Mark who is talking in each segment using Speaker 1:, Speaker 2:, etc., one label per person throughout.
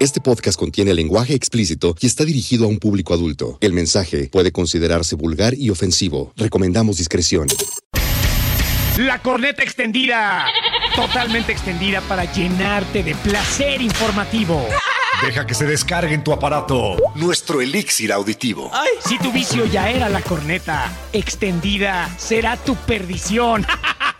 Speaker 1: Este podcast contiene lenguaje explícito y está dirigido a un público adulto. El mensaje puede considerarse vulgar y ofensivo. Recomendamos discreción.
Speaker 2: La corneta extendida. Totalmente extendida para llenarte de placer informativo.
Speaker 3: Deja que se descargue en tu aparato nuestro elixir auditivo.
Speaker 2: Si tu vicio ya era la corneta extendida, será tu perdición.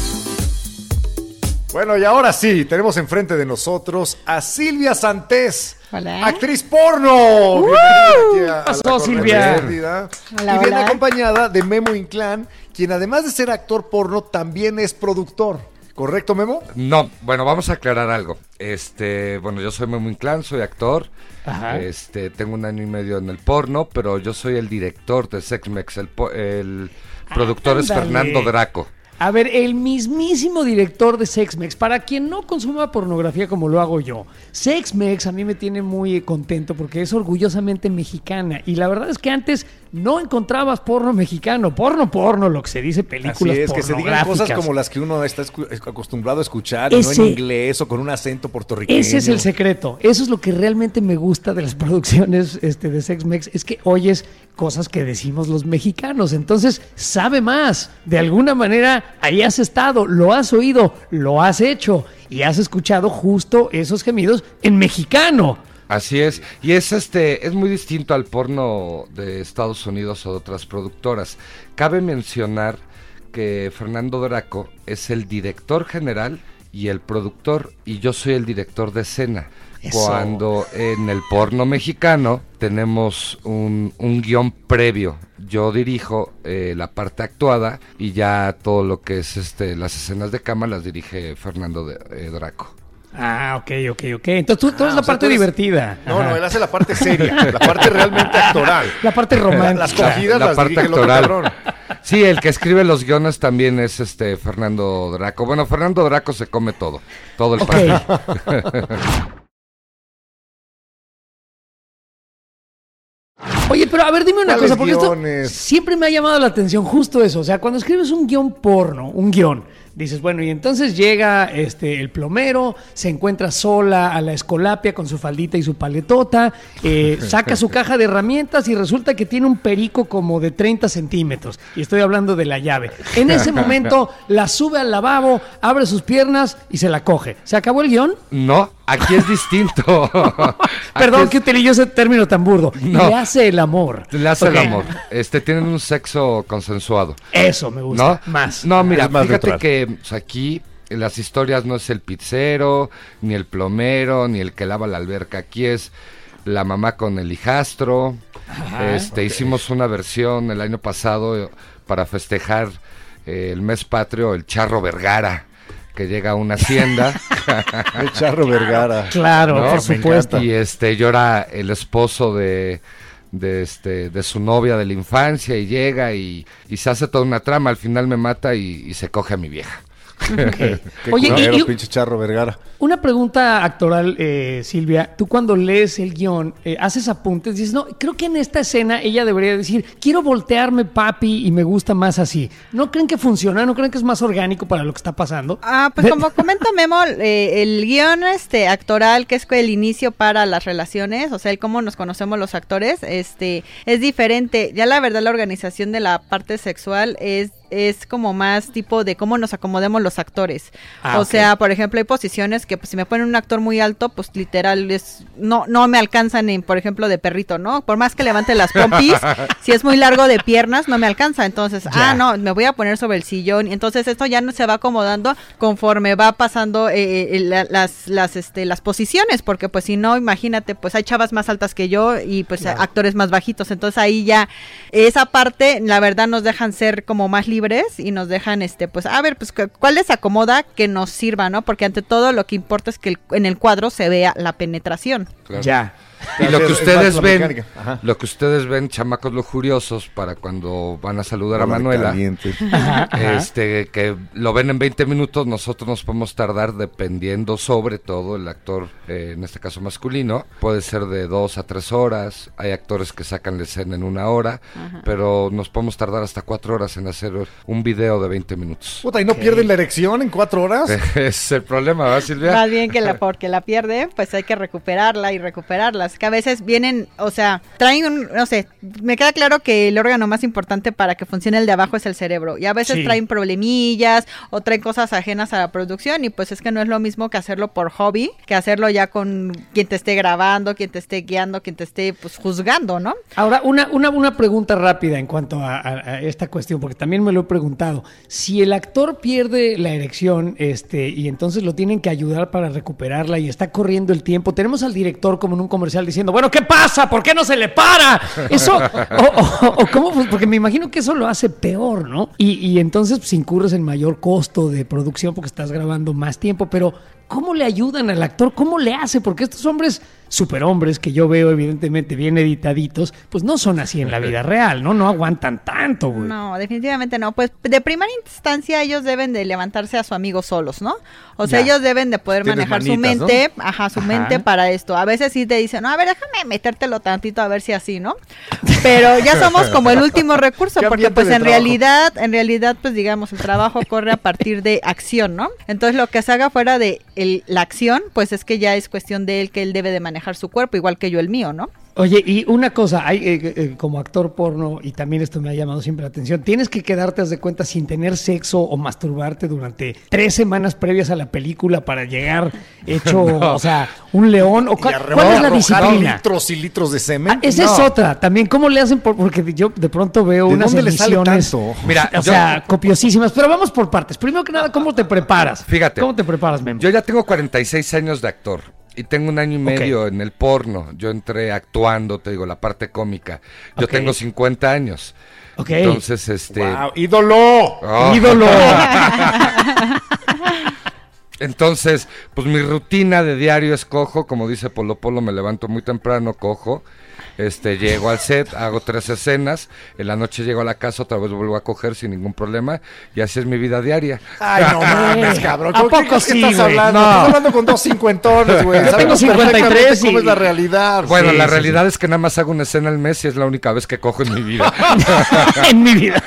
Speaker 3: Bueno, y ahora sí, tenemos enfrente de nosotros a Silvia Santés.
Speaker 4: Hola.
Speaker 3: Actriz porno. Bienvenida aquí a- a la
Speaker 2: pasó, Silvia?
Speaker 4: Hola,
Speaker 3: y viene
Speaker 4: hola.
Speaker 3: acompañada de Memo Inclán, quien además de ser actor porno, también es productor. ¿Correcto, Memo?
Speaker 5: No, bueno, vamos a aclarar algo. Este, bueno, yo soy Memo Inclán, soy actor.
Speaker 2: Ajá.
Speaker 5: Este, tengo un año y medio en el porno, pero yo soy el director de Sexmex. El, po- el productor es. Fernando Draco.
Speaker 2: A ver, el mismísimo director de Sexmex, para quien no consuma pornografía como lo hago yo, Sexmex a mí me tiene muy contento porque es orgullosamente mexicana y la verdad es que antes no encontrabas porno mexicano, porno porno, lo que se dice películas
Speaker 6: Así es, que se digan cosas como las que uno está escu- acostumbrado a escuchar, y no
Speaker 2: Ese-
Speaker 6: en inglés o con un acento puertorriqueño.
Speaker 2: Ese es el secreto. Eso es lo que realmente me gusta de las producciones este, de Sexmex, es que oyes cosas que decimos los mexicanos. Entonces, sabe más. De alguna manera, ahí has estado, lo has oído, lo has hecho y has escuchado justo esos gemidos en mexicano.
Speaker 5: Así es, y es este, es muy distinto al porno de Estados Unidos o de otras productoras. Cabe mencionar que Fernando Draco es el director general y el productor, y yo soy el director de escena.
Speaker 2: Eso.
Speaker 5: Cuando en el porno mexicano tenemos un, un guion previo. Yo dirijo eh, la parte actuada y ya todo lo que es este las escenas de cama las dirige Fernando de- eh, Draco.
Speaker 2: Ah, ok, ok, ok. Entonces tú, tú eres
Speaker 6: Ah,
Speaker 2: la parte
Speaker 6: eres-
Speaker 2: divertida.
Speaker 6: No,
Speaker 2: Ajá.
Speaker 6: no, él hace la parte seria, la parte realmente actoral.
Speaker 2: La parte romántica.
Speaker 6: Las cogidas
Speaker 5: la
Speaker 6: las
Speaker 5: parte
Speaker 6: dirige el otro
Speaker 5: actoral.
Speaker 6: cabrón.
Speaker 5: Sí, el que escribe los guiones también es este Fernando Draco. Bueno, Fernando Draco se come todo, todo el
Speaker 2: Ok. Oye, pero a ver, dime una
Speaker 6: ¿Cuáles
Speaker 2: cosa, porque esto siempre me ha llamado la atención justo eso. O sea, cuando escribes un guion porno, un guion, dices, bueno, y entonces llega este el plomero, se encuentra sola a la escolapia con su faldita y su paletota, eh, saca su caja de herramientas y resulta que tiene un perico como de 30 centímetros. Y estoy hablando de la llave. En ese momento la sube al lavabo, abre sus piernas y se la coge. ¿Se acabó el guion?
Speaker 5: No, aquí es distinto.
Speaker 2: Perdón
Speaker 5: Aquí
Speaker 2: que utilicé ese término tan burdo.
Speaker 5: No.
Speaker 2: Le hace el amor.
Speaker 5: es- le hace el amor. Este tienen un sexo consensuado.
Speaker 2: Eso me gusta.
Speaker 5: ¿No?
Speaker 2: Más.
Speaker 5: No, mira,
Speaker 6: Es más
Speaker 5: fíjate
Speaker 6: neutral.
Speaker 5: Que pues, aquí en las historias no es el pizzero, ni el plomero, ni el que lava la alberca. Aquí es la mamá con el hijastro. este, hicimos una versión el año pasado eh, para festejar eh, el mes patrio, el charro Vergara, que llega a una hacienda.
Speaker 6: El charro Vergara.
Speaker 2: Claro,
Speaker 5: ¿no?
Speaker 2: por supuesto.
Speaker 5: Y este, yo era el esposo de, de este, de su novia de la infancia y llega y, y se hace toda una trama. Al final me mata y, y se coge a mi vieja.
Speaker 6: Qué
Speaker 2: Oye, y-
Speaker 6: culero,
Speaker 2: y-
Speaker 6: pinche charro Vergara.
Speaker 2: Una pregunta actoral, eh, Silvia. Tú cuando lees el guion, eh, haces apuntes, dices, no, creo que en esta escena ella debería decir, quiero voltearme, papi, y me gusta más así. ¿No creen que funciona? ¿No creen que es más orgánico para lo que está pasando?
Speaker 4: Ah, pues como comenta Memo, eh, el guion este actoral que es el inicio para las relaciones, o sea, el cómo nos conocemos los actores, este es diferente. Ya la verdad la organización de la parte sexual es es como más tipo de cómo nos acomodemos los actores.
Speaker 2: Ah,
Speaker 4: o sea, por ejemplo, hay posiciones que pues, si me ponen un actor muy alto, pues literal es no no me alcanzan en, por ejemplo, de perrito, ¿no? Por más que levante las pompis, si es muy largo de piernas no me alcanza. Entonces, ah, no, me voy a poner sobre el sillón. Entonces esto ya no se va acomodando conforme va pasando eh, eh, la- las las este las posiciones, porque pues si no, imagínate, pues hay chavas más altas que yo y pues actores más bajitos. Entonces ahí ya esa parte, la verdad, nos dejan ser como más libres y nos dejan, este, pues, a ver, pues, cu- ¿cuál les acomoda que nos sirva, no? Porque ante todo lo que importa es que el- en el cuadro se vea la penetración.
Speaker 5: Claro.
Speaker 2: Ya.
Speaker 5: Y lo que
Speaker 6: Es- es
Speaker 5: ustedes ven, lo que ustedes ven, chamacos lujuriosos, para cuando van a saludar a Manuela,
Speaker 6: caliente.
Speaker 2: Ajá, ajá.
Speaker 5: este, que lo ven en 20 minutos, nosotros nos podemos tardar dependiendo sobre todo el actor, eh, en este caso masculino, puede ser de dos a tres horas, hay actores que sacan la escena en una hora, pero nos podemos tardar hasta cuatro horas en hacer un video de 20 minutos.
Speaker 6: Puta, ¿y no pierden la erección en cuatro horas?
Speaker 5: es el problema, ¿verdad, Silvia?
Speaker 4: Más bien que la porque la pierde, pues hay que recuperarla y recuperarla. Que a veces vienen, o sea, traen un, no sé, me queda claro que el órgano más importante para que funcione el de abajo es el cerebro. Y a veces
Speaker 2: Sí.
Speaker 4: traen problemillas o traen cosas ajenas a la producción y pues es que no es lo mismo que hacerlo por hobby, que hacerlo ya con quien te esté grabando, quien te esté guiando, quien te esté pues juzgando, ¿no?
Speaker 2: Ahora, una, una, una pregunta rápida en cuanto a, a- a esta cuestión, porque también me lo he preguntado. Si el actor pierde la erección este, y entonces lo tienen que ayudar para recuperarla y está corriendo el tiempo, tenemos al director como en un comercial diciendo, bueno, ¿qué pasa? ¿Por qué no se le para? Eso, o, o- o cómo, fue? porque me imagino que eso lo hace peor, ¿no? Y, y entonces pues, incurres en mayor costo de producción porque estás grabando más tiempo, pero ¿cómo le ayudan al actor? ¿Cómo le hace? Porque estos hombres, superhombres que yo veo evidentemente bien editaditos, pues no son así en la vida real, ¿no? No aguantan tanto, güey.
Speaker 4: No, definitivamente no. Pues de primera instancia ellos deben de levantarse a su amigo solos, ¿no? O sea,
Speaker 2: Ya.
Speaker 4: ellos deben de poder
Speaker 6: Tienes
Speaker 4: manejar su mente, ajá, su
Speaker 2: Ajá.
Speaker 4: mente para esto. A veces sí te dicen, no, a ver, déjame metértelo tantito a ver si así, ¿no? Pero ya somos como el último recurso, porque pues en
Speaker 6: trabajo.
Speaker 4: realidad, en realidad, pues digamos, el trabajo corre a partir de acción, ¿no? Entonces lo que se haga fuera de el- la acción, pues es que ya es cuestión de él que él debe de manejar su cuerpo, igual que yo el mío, ¿no?
Speaker 2: Oye, y una cosa, hay, eh, eh, como actor porno, y también esto me ha llamado siempre la atención, tienes que quedarte, haz de cuenta, sin tener sexo o masturbarte durante tres semanas previas a la película para llegar hecho, o sea, un león. ¿O cuál, es la disciplina?
Speaker 6: litros y litros de semen.
Speaker 2: Ah, esa es otra. También, ¿cómo le hacen? Por- porque yo de pronto veo
Speaker 6: ¿De
Speaker 2: unas emisiones.
Speaker 5: Mira,
Speaker 2: o
Speaker 5: yo-
Speaker 2: sea, copiosísimas. Pero vamos por partes. Primero que nada, ¿cómo te preparas?
Speaker 5: Fíjate.
Speaker 2: ¿Cómo te preparas, Memo?
Speaker 5: Yo ya tengo 46 años de actor y tengo un año y medio en el porno. Yo entré actuando, te digo, la parte cómica. Yo tengo 50 años.
Speaker 2: Ok.
Speaker 5: Entonces, este...
Speaker 6: ¡Wow! ¡Ídolo!
Speaker 5: Oh.
Speaker 2: Ídolo.
Speaker 5: Entonces, pues mi rutina de diario es cojo, como dice Polo Polo, me levanto muy temprano, cojo, este, llego al set, hago tres escenas, en la noche llego a la casa, otra vez vuelvo a coger sin ningún problema, y así es mi vida diaria.
Speaker 6: Ay, no mames, cabrón.
Speaker 2: ¿A
Speaker 6: ¿Cómo-
Speaker 2: poco sí,
Speaker 6: estás
Speaker 2: güey?
Speaker 6: hablando?
Speaker 2: No.
Speaker 6: Estás hablando con dos cincuentones, güey.
Speaker 2: Yo tengo
Speaker 6: Sabemos
Speaker 2: 53
Speaker 6: perfectamente
Speaker 2: y-
Speaker 6: ¿Cómo es la realidad?
Speaker 5: Bueno,
Speaker 2: Sí,
Speaker 5: la
Speaker 2: sí,
Speaker 5: realidad es que nada más hago una escena al mes y es la única vez que cojo en mi vida.
Speaker 2: en mi vida.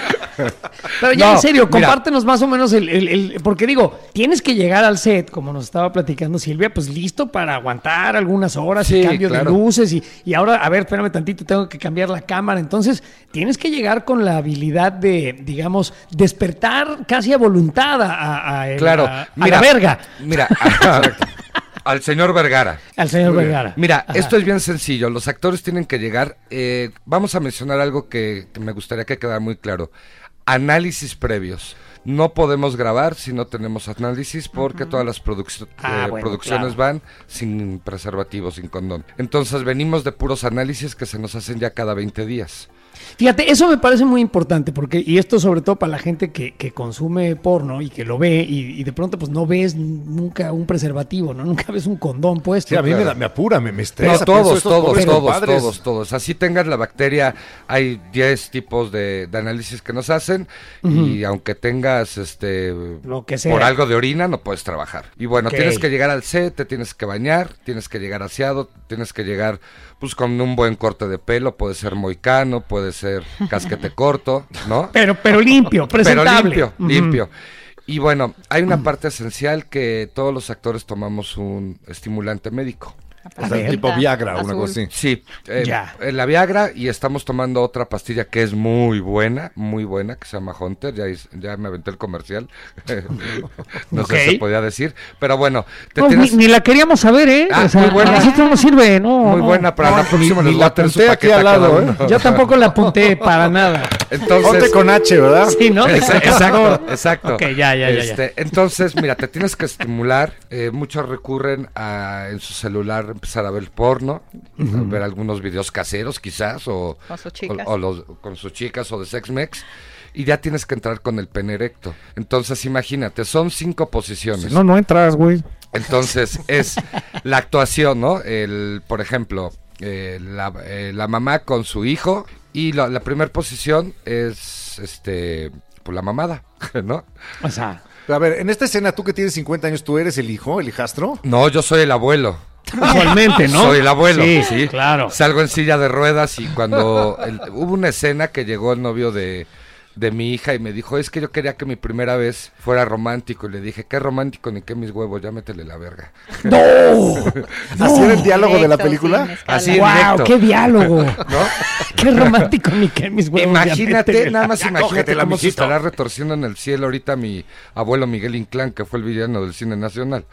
Speaker 2: Pero ya
Speaker 5: No,
Speaker 2: en serio,
Speaker 5: mira.
Speaker 2: compártenos más o menos el, el- el- Porque digo, tienes que llegar al set, como nos estaba platicando Silvia, pues listo para aguantar algunas horas y cambio
Speaker 5: claro.
Speaker 2: de luces. Y, y ahora, a ver, espérame tantito, tengo que cambiar la cámara. Entonces, tienes que llegar con la habilidad de, digamos, despertar casi a voluntad a, a- a el-
Speaker 5: claro,
Speaker 2: a- a la verga.
Speaker 5: Mira, al señor Vergara.
Speaker 2: Al señor Vergara.
Speaker 5: Mira,
Speaker 2: Ajá.
Speaker 5: esto es bien sencillo. Los actores tienen que llegar. eh, vamos a mencionar algo que, que me gustaría que quedara muy claro. Análisis previos. No podemos grabar si no tenemos análisis porque todas las produc-
Speaker 2: Ah,
Speaker 5: eh,
Speaker 2: bueno,
Speaker 5: producciones
Speaker 2: claro.
Speaker 5: van sin preservativo, sin condón. Entonces venimos de puros análisis que se nos hacen ya cada 20 días.
Speaker 2: Fíjate, eso me parece muy importante porque, y esto sobre todo para la gente que, que consume porno y que lo ve y, y de pronto pues no ves nunca un preservativo, ¿no? Nunca ves un condón puesto.
Speaker 6: Sí, a mí me, da- me apura, me, me
Speaker 5: No,
Speaker 6: estresa. pienso
Speaker 5: todos, todos, todos, todos, todos. Así tengas la bacteria, hay 10 tipos de, de análisis que nos hacen y aunque tengas este
Speaker 2: Lo que sea.
Speaker 5: por algo de orina no puedes trabajar. Y bueno, tienes que llegar al set, te tienes que bañar, tienes que llegar aseado, tienes que llegar pues con un buen corte de pelo, puede ser moicano, puede ser casquete corto, ¿no?
Speaker 2: Pero, pero limpio,
Speaker 5: Pero
Speaker 2: presentable.
Speaker 5: limpio,
Speaker 2: Ujú.
Speaker 5: limpio. Y bueno, hay una parte esencial que todos los actores tomamos un estimulante médico.
Speaker 6: O sea, tipo Viagra o una cosa así.
Speaker 5: Sí, eh,
Speaker 2: Ya.
Speaker 5: en la Viagra y estamos tomando otra pastilla que es muy buena, muy buena, que se llama Hunter, ya, me aventé el comercial, no sé si se podía decir, pero bueno, te
Speaker 2: No,
Speaker 5: tienes-
Speaker 2: ni, ni la queríamos saber, ¿eh?
Speaker 5: Ah,
Speaker 2: o sea,
Speaker 5: muy buena.
Speaker 2: a nosotros nos sirve, ¿no?
Speaker 5: muy
Speaker 2: no.
Speaker 5: buena para
Speaker 6: no,
Speaker 5: la próxima
Speaker 6: ni
Speaker 5: les voy
Speaker 6: la
Speaker 5: a tener su
Speaker 6: apunté aquí al lado. ¿eh?
Speaker 2: Yo tampoco la apunté para nada.
Speaker 5: Entonces,
Speaker 6: Ponte con H, ¿verdad?
Speaker 2: Sí, ¿no?
Speaker 5: Exa- Exacto, exacto.
Speaker 2: Ok, ya, ya, ya, ya.
Speaker 5: Este, Entonces, mira, te tienes que estimular. eh, muchos recurren a en su celular empezar a ver porno, a ver algunos videos caseros quizás, o,
Speaker 4: Con sus chicas.
Speaker 5: o- o los- con sus chicas o de sex mex. Y ya tienes que entrar con el pene erecto. Entonces, imagínate, son cinco posiciones.
Speaker 6: No, no entras, güey.
Speaker 5: Entonces es la actuación, ¿no? El, por ejemplo, eh, la, eh, la mamá con su hijo y la, la primera posición es, este, pues la mamada, ¿no?
Speaker 2: O sea,
Speaker 6: A ver, en esta escena, tú que tienes 50 años, ¿tú eres el hijo, el hijastro?
Speaker 5: No, yo soy el abuelo.
Speaker 2: Usualmente, ¿no?
Speaker 5: Soy el abuelo.
Speaker 2: Sí,
Speaker 5: Sí,
Speaker 2: claro.
Speaker 5: Salgo en silla de ruedas y cuando el- hubo una escena que llegó el novio de, de mi hija y me dijo, es que yo quería que mi primera vez fuera romántico. Y le dije, qué romántico ni qué mis huevos, ya métele la verga.
Speaker 6: ¿Así era el diálogo de la película?
Speaker 5: Así
Speaker 2: wow,
Speaker 5: directo.
Speaker 2: qué diálogo.
Speaker 5: ¿No?
Speaker 2: Qué romántico ni qué mis huevos.
Speaker 5: Imagínate, nada más
Speaker 6: Ya
Speaker 5: imagínate cómo se estará retorciendo en el cielo ahorita mi abuelo Miguel Inclán, que fue el villano del cine nacional.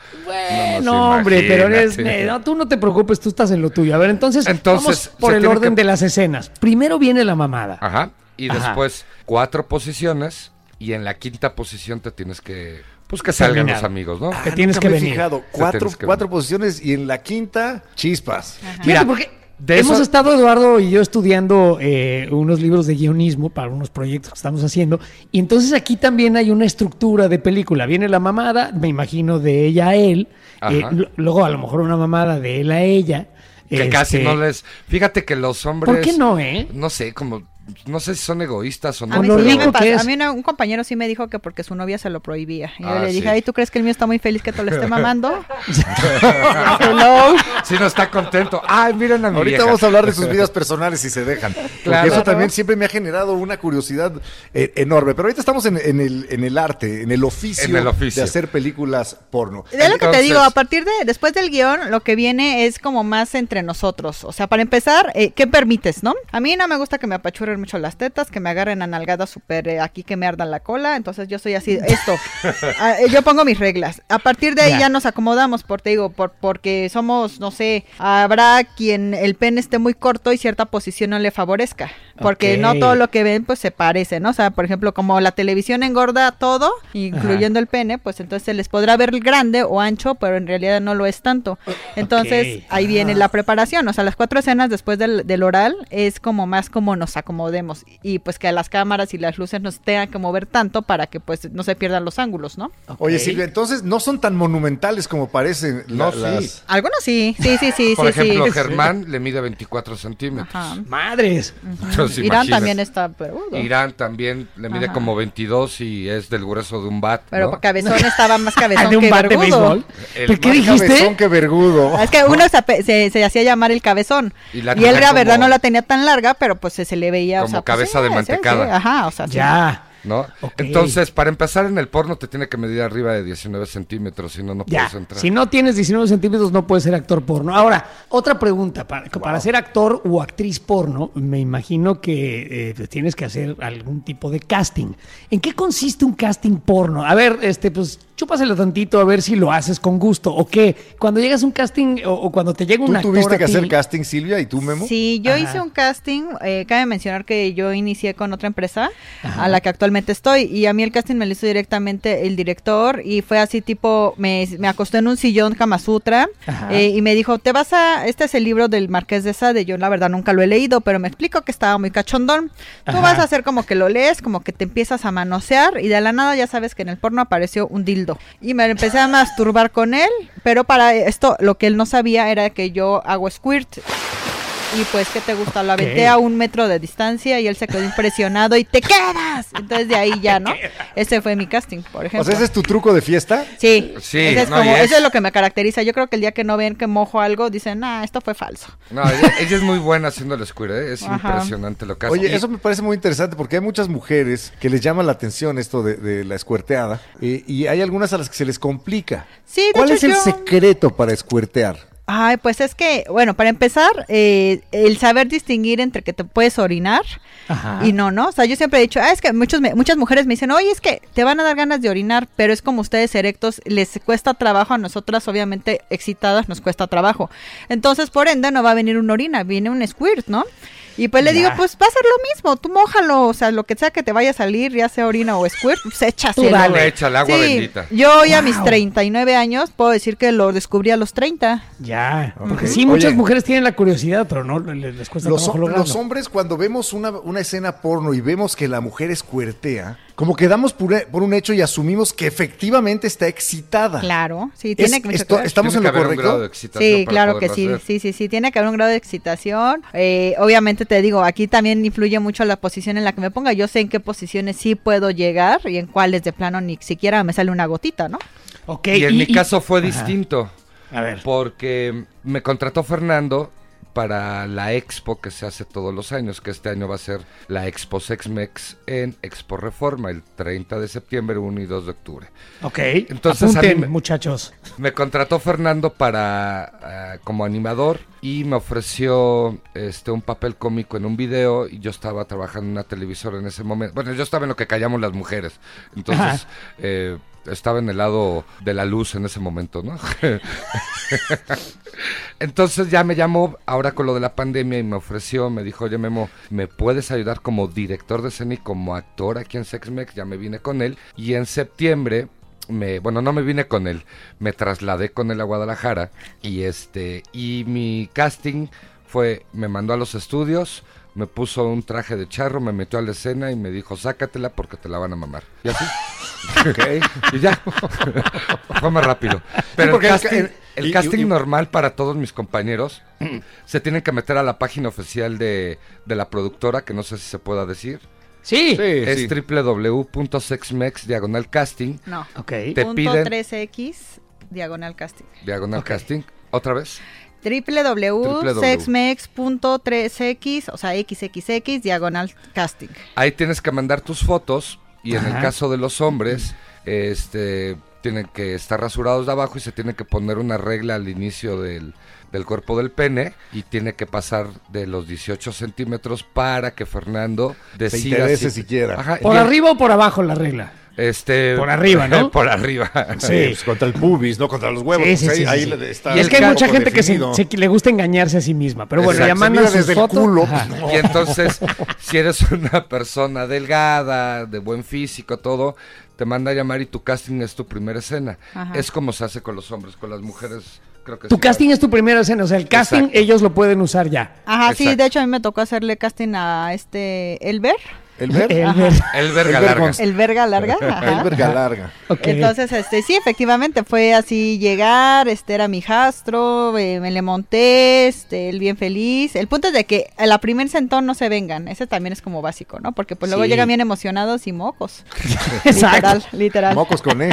Speaker 2: No, hombre, pero eres. no, tú no te preocupes, tú estás en lo tuyo. A ver, entonces,
Speaker 5: Entonces,
Speaker 2: vamos por el orden
Speaker 5: que-
Speaker 2: de las escenas. Primero viene la mamada.
Speaker 5: Ajá. Y
Speaker 2: Ajá.
Speaker 5: después cuatro posiciones y en la quinta posición te tienes que... Pues que salgan los amigos, ¿no?
Speaker 2: Te tienes
Speaker 6: nunca
Speaker 2: que
Speaker 6: me he
Speaker 2: venir.
Speaker 6: fijado. Cuatro,
Speaker 5: tienes que
Speaker 6: cuatro
Speaker 5: venir.
Speaker 6: posiciones y en la quinta, chispas.
Speaker 5: Mira,
Speaker 2: porque
Speaker 5: de
Speaker 2: hemos
Speaker 5: eso-
Speaker 2: estado, Eduardo y yo, estudiando eh, unos libros de guionismo para unos proyectos que estamos haciendo. Y entonces aquí también hay una estructura de película. Viene la mamada, me imagino, de ella a él. Eh, luego, a lo mejor, una mamada de él a ella.
Speaker 5: Que casi
Speaker 2: Este,
Speaker 5: no les... Fíjate que los hombres...
Speaker 2: ¿Por qué no, eh?
Speaker 5: No sé, como... No sé si son egoístas o no.
Speaker 4: A mí, sí
Speaker 5: pero-
Speaker 4: me
Speaker 2: es.
Speaker 4: a mí una- un compañero sí me dijo que porque su novia se lo prohibía. Y yo
Speaker 5: Ah,
Speaker 4: le dije,
Speaker 5: sí.
Speaker 4: ay, ¿tú crees que el mío está muy feliz que te lo esté mamando? Hello.
Speaker 5: Sí, no está contento. Ay, miren a mi
Speaker 6: Ahorita
Speaker 5: vieja.
Speaker 6: vamos a hablar de sus vidas personales si se dejan. Porque
Speaker 5: Claro.
Speaker 6: eso también siempre me ha generado una curiosidad eh, enorme. Pero ahorita estamos en, en el, en el arte, en el oficio,
Speaker 5: En el oficio.
Speaker 6: de hacer películas porno.
Speaker 4: Es lo que te digo, a partir de, después del guion, lo que viene es como más entre nosotros. O sea, para empezar, eh, ¿qué permites, no? A mí no me gusta que me mucho las tetas, que me agarren a nalgadas súper eh, aquí, que me ardan la cola. Entonces yo soy así, esto. Ah, eh, yo pongo mis reglas. A partir de ahí
Speaker 2: Ya.
Speaker 4: ya, nos acomodamos, por, te digo, por, porque somos, no sé, habrá quien el pene esté muy corto y cierta posición no le favorezca. Porque no todo lo que ven, pues se parece, ¿no? O sea, por ejemplo, como la televisión engorda todo, incluyendo el pene, pues entonces se les podrá ver grande o ancho, pero en realidad no lo es tanto. Entonces ahí viene la preparación, o sea, las cuatro escenas después del, del oral es como más como nos acomodemos y pues que las cámaras y las luces nos tengan que mover tanto para que pues no se pierdan los ángulos, ¿no?
Speaker 6: Oye. Silvia, entonces no son tan monumentales como parecen la-
Speaker 5: No, sí.
Speaker 6: las...
Speaker 4: Algunos sí, sí, sí, sí,
Speaker 5: Por
Speaker 4: sí,
Speaker 5: ejemplo,
Speaker 4: sí.
Speaker 5: Germán le mide 24 centímetros.
Speaker 4: Ajá.
Speaker 2: Madres.
Speaker 5: Entonces,
Speaker 4: Irán también está peludo.
Speaker 5: Irán también le mide
Speaker 4: Ajá.
Speaker 5: como 22 y es del grueso de un bat.
Speaker 4: Pero
Speaker 5: ¿no?
Speaker 4: cabezón estaba más
Speaker 2: Ah,
Speaker 4: cabezón
Speaker 2: de un
Speaker 4: que
Speaker 2: bat de
Speaker 4: vergudo.
Speaker 2: béisbol.
Speaker 5: El
Speaker 2: ¿Pero qué dijiste?
Speaker 6: Cabezón que vergudo.
Speaker 4: Es que uno se, se, se hacía llamar el cabezón.
Speaker 5: Y
Speaker 4: él, la verdad,
Speaker 5: como-
Speaker 4: no la tenía tan larga, pero pues se, se le veía.
Speaker 5: Como
Speaker 4: sea, pues,
Speaker 5: cabeza
Speaker 4: sí,
Speaker 5: de
Speaker 4: sí,
Speaker 5: mantecada.
Speaker 4: sí, Ajá, o sea, sí.
Speaker 2: Ya.
Speaker 5: ¿No?
Speaker 2: Ok.
Speaker 5: Entonces, para empezar en el porno te tiene que medir arriba de 19 centímetros, si no, no puedes entrar.
Speaker 2: Si no tienes 19 centímetros, no puedes ser actor porno. Ahora, otra pregunta. Para, para ser actor o actriz porno, me imagino que eh, pues, tienes que hacer algún tipo de casting. ¿En qué consiste un casting porno? A ver, este, pues, chúpaselo tantito a ver si lo haces con gusto. ¿O qué? Cuando llegas a un casting o, o cuando te llega un
Speaker 6: ¿Tú
Speaker 2: actor
Speaker 6: tuviste
Speaker 2: a
Speaker 6: que
Speaker 2: ti-
Speaker 6: hacer casting, Silvia, y tú, Memo?
Speaker 4: Sí, yo
Speaker 2: Ajá.
Speaker 4: hice un casting, eh, cabe mencionar que yo inicié con otra empresa a la que actualmente estoy. Y a mí el casting me lo hizo directamente el director y fue así tipo, me, me acostó en un sillón Kama Sutra eh, y me dijo, te vas a, este es el libro del Marqués de Sade, yo la verdad nunca lo he leído, pero me explico que estaba muy cachondón, tú
Speaker 2: Ajá.
Speaker 4: vas a hacer como que lo lees, como que te empiezas a manosear y de la nada ya sabes que en el porno apareció un dildo. Y me empecé a masturbar con él, pero para esto lo que él no sabía era que yo hago squirt. Y pues, ¿qué te gusta? Lo aventé a un metro de distancia y él se quedó impresionado y te quedas. Entonces de ahí ya, ¿no? Ese fue mi casting, por ejemplo.
Speaker 6: O sea, ¿ese es tu truco de fiesta?
Speaker 4: Sí,
Speaker 5: Sí,
Speaker 4: ese es
Speaker 5: no,
Speaker 4: como,
Speaker 5: y es-
Speaker 4: eso es lo que me caracteriza. Yo creo que el día que no ven que mojo algo, dicen, ah, esto fue falso.
Speaker 5: No, ella, ella es muy buena haciendo el squirt, ¿eh? es
Speaker 4: Ajá.
Speaker 5: impresionante lo que hace.
Speaker 6: Oye, eso me parece muy interesante porque hay muchas mujeres que les llama la atención esto de, de la escuerteada eh, y hay algunas a las que se les complica.
Speaker 4: Sí, de
Speaker 6: ¿Cuál
Speaker 4: hecho,
Speaker 6: es el
Speaker 4: yo-
Speaker 6: secreto para escuertear?
Speaker 4: Ay, pues es que, bueno, para empezar, eh, el saber distinguir entre que te puedes orinar
Speaker 2: Ajá.
Speaker 4: y no, ¿no? O sea, yo siempre he dicho, ah, es que muchos, me- muchas mujeres me dicen, oye, es que te van a dar ganas de orinar, pero es como ustedes erectos, les cuesta trabajo, a nosotras obviamente excitadas nos cuesta trabajo. Entonces, por ende, no va a venir una orina, viene un squirt, ¿no? Y pues le digo, pues va a ser lo mismo, tú mójalo, o sea, lo que sea que te vaya a salir, ya sea orina o squirt, pues échaselo.
Speaker 2: Tú dale.
Speaker 5: Echa el agua
Speaker 4: Sí,
Speaker 5: bendita.
Speaker 4: yo hoy a mis
Speaker 2: Wow.
Speaker 4: 39 años puedo decir que lo descubrí a los 30.
Speaker 2: Ya, porque
Speaker 6: Ok.
Speaker 2: sí, muchas
Speaker 6: Oye.
Speaker 2: mujeres tienen la curiosidad, pero no les, les cuesta
Speaker 6: Los,
Speaker 2: trabajo
Speaker 6: hom-
Speaker 2: lograrlo.
Speaker 6: los hombres, cuando vemos una, una escena porno y vemos que la mujer escuertea, como que damos por, por un hecho y asumimos que efectivamente está excitada.
Speaker 4: Claro, sí,
Speaker 6: Es-
Speaker 4: tiene que
Speaker 6: esto-
Speaker 4: que ver.
Speaker 6: ¿Estamos
Speaker 5: Tiene
Speaker 6: en
Speaker 5: que
Speaker 6: lo
Speaker 5: haber un grado de
Speaker 6: correcto?
Speaker 5: excitación
Speaker 4: Sí,
Speaker 5: para
Speaker 4: claro que sí,
Speaker 5: hacer.
Speaker 4: sí, sí, sí, tiene que haber un grado de excitación. Eh, obviamente te digo, aquí también influye mucho la posición en la que me ponga. Yo sé en qué posiciones sí puedo llegar y en cuáles de plano ni siquiera me sale una gotita, ¿no?
Speaker 2: Ok,
Speaker 5: Y en mi
Speaker 2: y-
Speaker 5: caso fue
Speaker 2: Ajá.
Speaker 5: distinto.
Speaker 2: A ver.
Speaker 5: Porque me contrató Fernando para la expo que se hace todos los años, que este año va a ser la Expo Sexmex en Expo Reforma, el 30 de septiembre, 1 y 2 de octubre.
Speaker 2: Ok,
Speaker 5: Entonces, a mí
Speaker 2: muchachos.
Speaker 5: Me contrató Fernando para ah, como animador y me ofreció este un papel cómico en un video y yo estaba trabajando en una televisora en ese momento. Bueno, yo estaba en lo que callamos las mujeres. Entonces, eh, estaba en el lado de la luz en ese momento, ¿no? Entonces ya me llamó ahora con lo de la pandemia y me ofreció, me dijo, oye Memo, ¿me puedes ayudar como director de escena y como actor aquí en Sexmex? Ya me vine con él y en septiembre me, bueno, no me vine con él, me trasladé con él a Guadalajara y este, y mi casting fue, me mandó a los estudios, me puso un traje de charro, me metió a la escena y me dijo, sácatela porque te la van a mamar. Y así. y ya. fue más rápido. Pero
Speaker 6: porque
Speaker 5: el
Speaker 6: el ca-
Speaker 5: casting,
Speaker 6: el-
Speaker 5: el
Speaker 6: y-
Speaker 5: casting
Speaker 6: y-
Speaker 5: normal para todos mis compañeros se tienen que meter a la página oficial de, de la productora, que no sé si se pueda decir.
Speaker 2: Sí.
Speaker 5: es
Speaker 6: sí.
Speaker 5: www.sexmex diagonal casting
Speaker 4: No.
Speaker 2: Ok.
Speaker 5: Te
Speaker 4: Punto
Speaker 5: piden-
Speaker 4: 3X diagonal casting.
Speaker 5: diagonal casting. ¿Otra vez?
Speaker 4: www.sexmex.3x, o sea, xxx diagonal casting.
Speaker 5: Ahí tienes que mandar tus fotos y en el caso de los hombres, este tienen que estar rasurados de abajo y se tiene que poner una regla al inicio del, del cuerpo del pene y tiene que pasar de los 18 centímetros para que Fernando decida
Speaker 6: interese siquiera.
Speaker 5: Ajá,
Speaker 2: ¿Por arriba o por abajo la regla?
Speaker 5: Este,
Speaker 2: Por arriba, ¿no?
Speaker 5: por arriba.
Speaker 6: Sí, pues, contra el pubis, no contra los huevos.
Speaker 2: Sí,
Speaker 6: pues,
Speaker 2: sí,
Speaker 6: ahí,
Speaker 2: sí,
Speaker 6: ahí está
Speaker 2: Y es que hay mucha gente que se, se- le gusta engañarse a sí misma. Pero bueno,
Speaker 5: Exacto.
Speaker 2: ya mandan
Speaker 6: Se mira
Speaker 2: sus
Speaker 6: desde el culo, pues, no.
Speaker 5: Y entonces, si eres una persona delgada, de buen físico, todo, te manda a llamar y tu casting es tu primera escena.
Speaker 4: Ajá.
Speaker 5: Es como se hace con los hombres, con las mujeres, creo que
Speaker 2: Tu
Speaker 5: sí.
Speaker 2: casting es tu primera escena, o sea, el casting
Speaker 5: Exacto.
Speaker 2: ellos lo pueden usar ya.
Speaker 4: Ajá, sí, de hecho a mí me tocó hacerle casting a este Elber,
Speaker 6: El ver,
Speaker 2: El ver-
Speaker 5: El verga
Speaker 6: El
Speaker 5: larga.
Speaker 4: el verga larga. ajá.
Speaker 6: el verga larga.
Speaker 4: Entonces, este, sí, efectivamente, fue así llegar, este era mi hijastro, eh, me le monté, este, él bien feliz. El punto es de que a la primer sentón no se vengan, ese también es como básico, ¿no? Porque pues luego
Speaker 2: Sí.
Speaker 4: llegan bien emocionados y mocos.
Speaker 2: Exacto.
Speaker 4: Literal, literal.
Speaker 6: Mocos con E.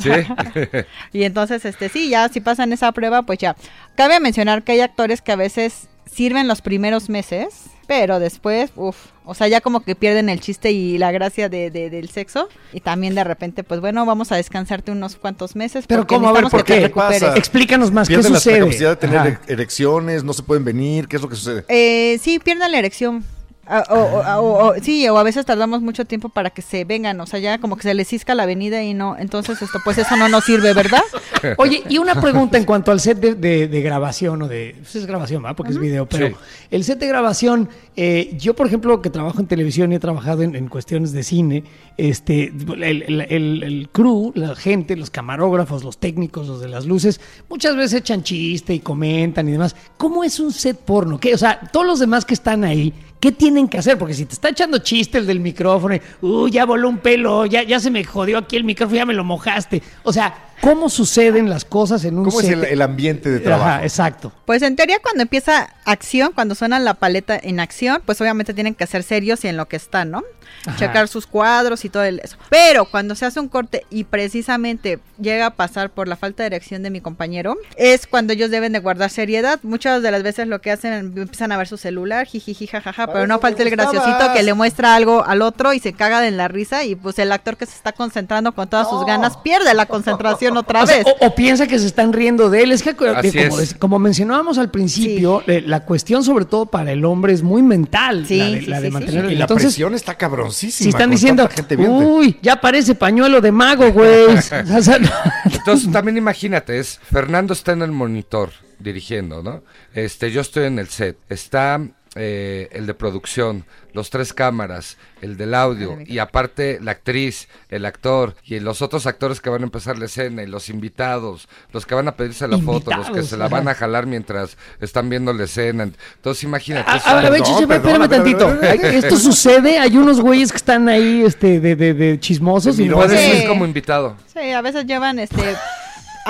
Speaker 5: Sí.
Speaker 4: Y entonces, este, sí, ya si pasan esa prueba, pues ya. Cabe mencionar que hay actores que a veces sirven los primeros meses, pero después, uff, o sea, ya como que pierden el chiste y la gracia de, de- del sexo. Y también de repente, pues bueno, vamos a descansarte unos cuantos meses.
Speaker 2: Pero ¿cómo? A ver, ¿por qué?
Speaker 6: pasa?
Speaker 2: Explícanos más, ¿qué
Speaker 6: Pierden la
Speaker 2: sucede?
Speaker 6: capacidad de tener
Speaker 2: Ajá.
Speaker 6: erecciones, no se pueden venir, ¿qué es lo que sucede?
Speaker 4: Eh, sí, pierden la erección. Ah, o, o- o- o- sí, o a veces tardamos mucho tiempo para que se vengan, o sea, ya como que se les cisca la avenida y no, entonces esto, pues eso no nos sirve, ¿verdad?
Speaker 2: Oye, y una pregunta en cuanto al set de, de- de grabación o de... pues es grabación, ¿va? Porque es video, pero
Speaker 5: Sí.
Speaker 2: el set de grabación, eh, yo por ejemplo que trabajo en televisión y he trabajado en, en cuestiones de cine, este, el, el- el- el crew, la gente, los camarógrafos, los técnicos, los de las luces, muchas veces echan chiste y comentan y demás. ¿Cómo es un set porno? ¿Qué? O sea, todos los demás que están ahí... ¿Qué tienen que hacer? Porque si te está echando chiste el del micrófono, y, uh, ya voló un pelo, ya, ya se me jodió aquí el micrófono, ya me lo mojaste. O sea, ¿cómo suceden las cosas en un
Speaker 6: ¿Cómo es el, el ambiente de trabajo?
Speaker 2: Ajá, exacto.
Speaker 4: Pues en teoría cuando empieza acción, cuando suena la paleta en acción, pues obviamente tienen que ser serios y en lo que están, ¿no?
Speaker 2: Ajá.
Speaker 4: Checar sus cuadros y todo el- eso. Pero cuando se hace un corte y precisamente llega a pasar por la falta de erección de mi compañero, es cuando ellos deben de guardar seriedad. Muchas de las veces lo que hacen empiezan a ver su celular, jijiji, jajaja, pero no falta el graciosito que le muestra algo al otro y se caga en la risa y pues el actor que se está concentrando con todas sus ganas pierde la concentración. otra
Speaker 2: O, sea,
Speaker 4: vez.
Speaker 2: o- o piensa que se están riendo de él. Es que,
Speaker 5: Así
Speaker 2: como,
Speaker 5: es.
Speaker 2: des- como mencionábamos al principio, eh, la cuestión, sobre todo para el hombre, es muy mental.
Speaker 4: Sí,
Speaker 2: la de,
Speaker 4: sí,
Speaker 2: la de
Speaker 4: sí, sí.
Speaker 2: mantener.
Speaker 6: Y la
Speaker 2: Entonces,
Speaker 6: presión está cabroncísima.
Speaker 2: si están diciendo, uy, ya parece pañuelo de mago, güey. O sea, no-
Speaker 5: Entonces también imagínate, es Fernando está en el monitor dirigiendo, ¿no? Este, yo estoy en el set. Está eh, el de producción, los tres cámaras, el del audio y aparte la actriz, el actor y los otros actores que van a empezar la escena y los invitados, los que van a pedirse la foto, los que se la van a jalar mientras están viendo la escena. Entonces imagínate.
Speaker 2: A, a ver, a ver, Chiche, espérame tantito. Esto sucede, hay unos güeyes que están ahí este, de, de, de chismosos y no
Speaker 5: Puedes
Speaker 4: Sí.
Speaker 5: ir como invitado.
Speaker 4: Sí, a veces llevan este.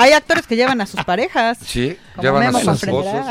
Speaker 4: Hay actores que llevan a sus parejas.
Speaker 5: Sí,
Speaker 4: Como
Speaker 5: llevan a sus esposos.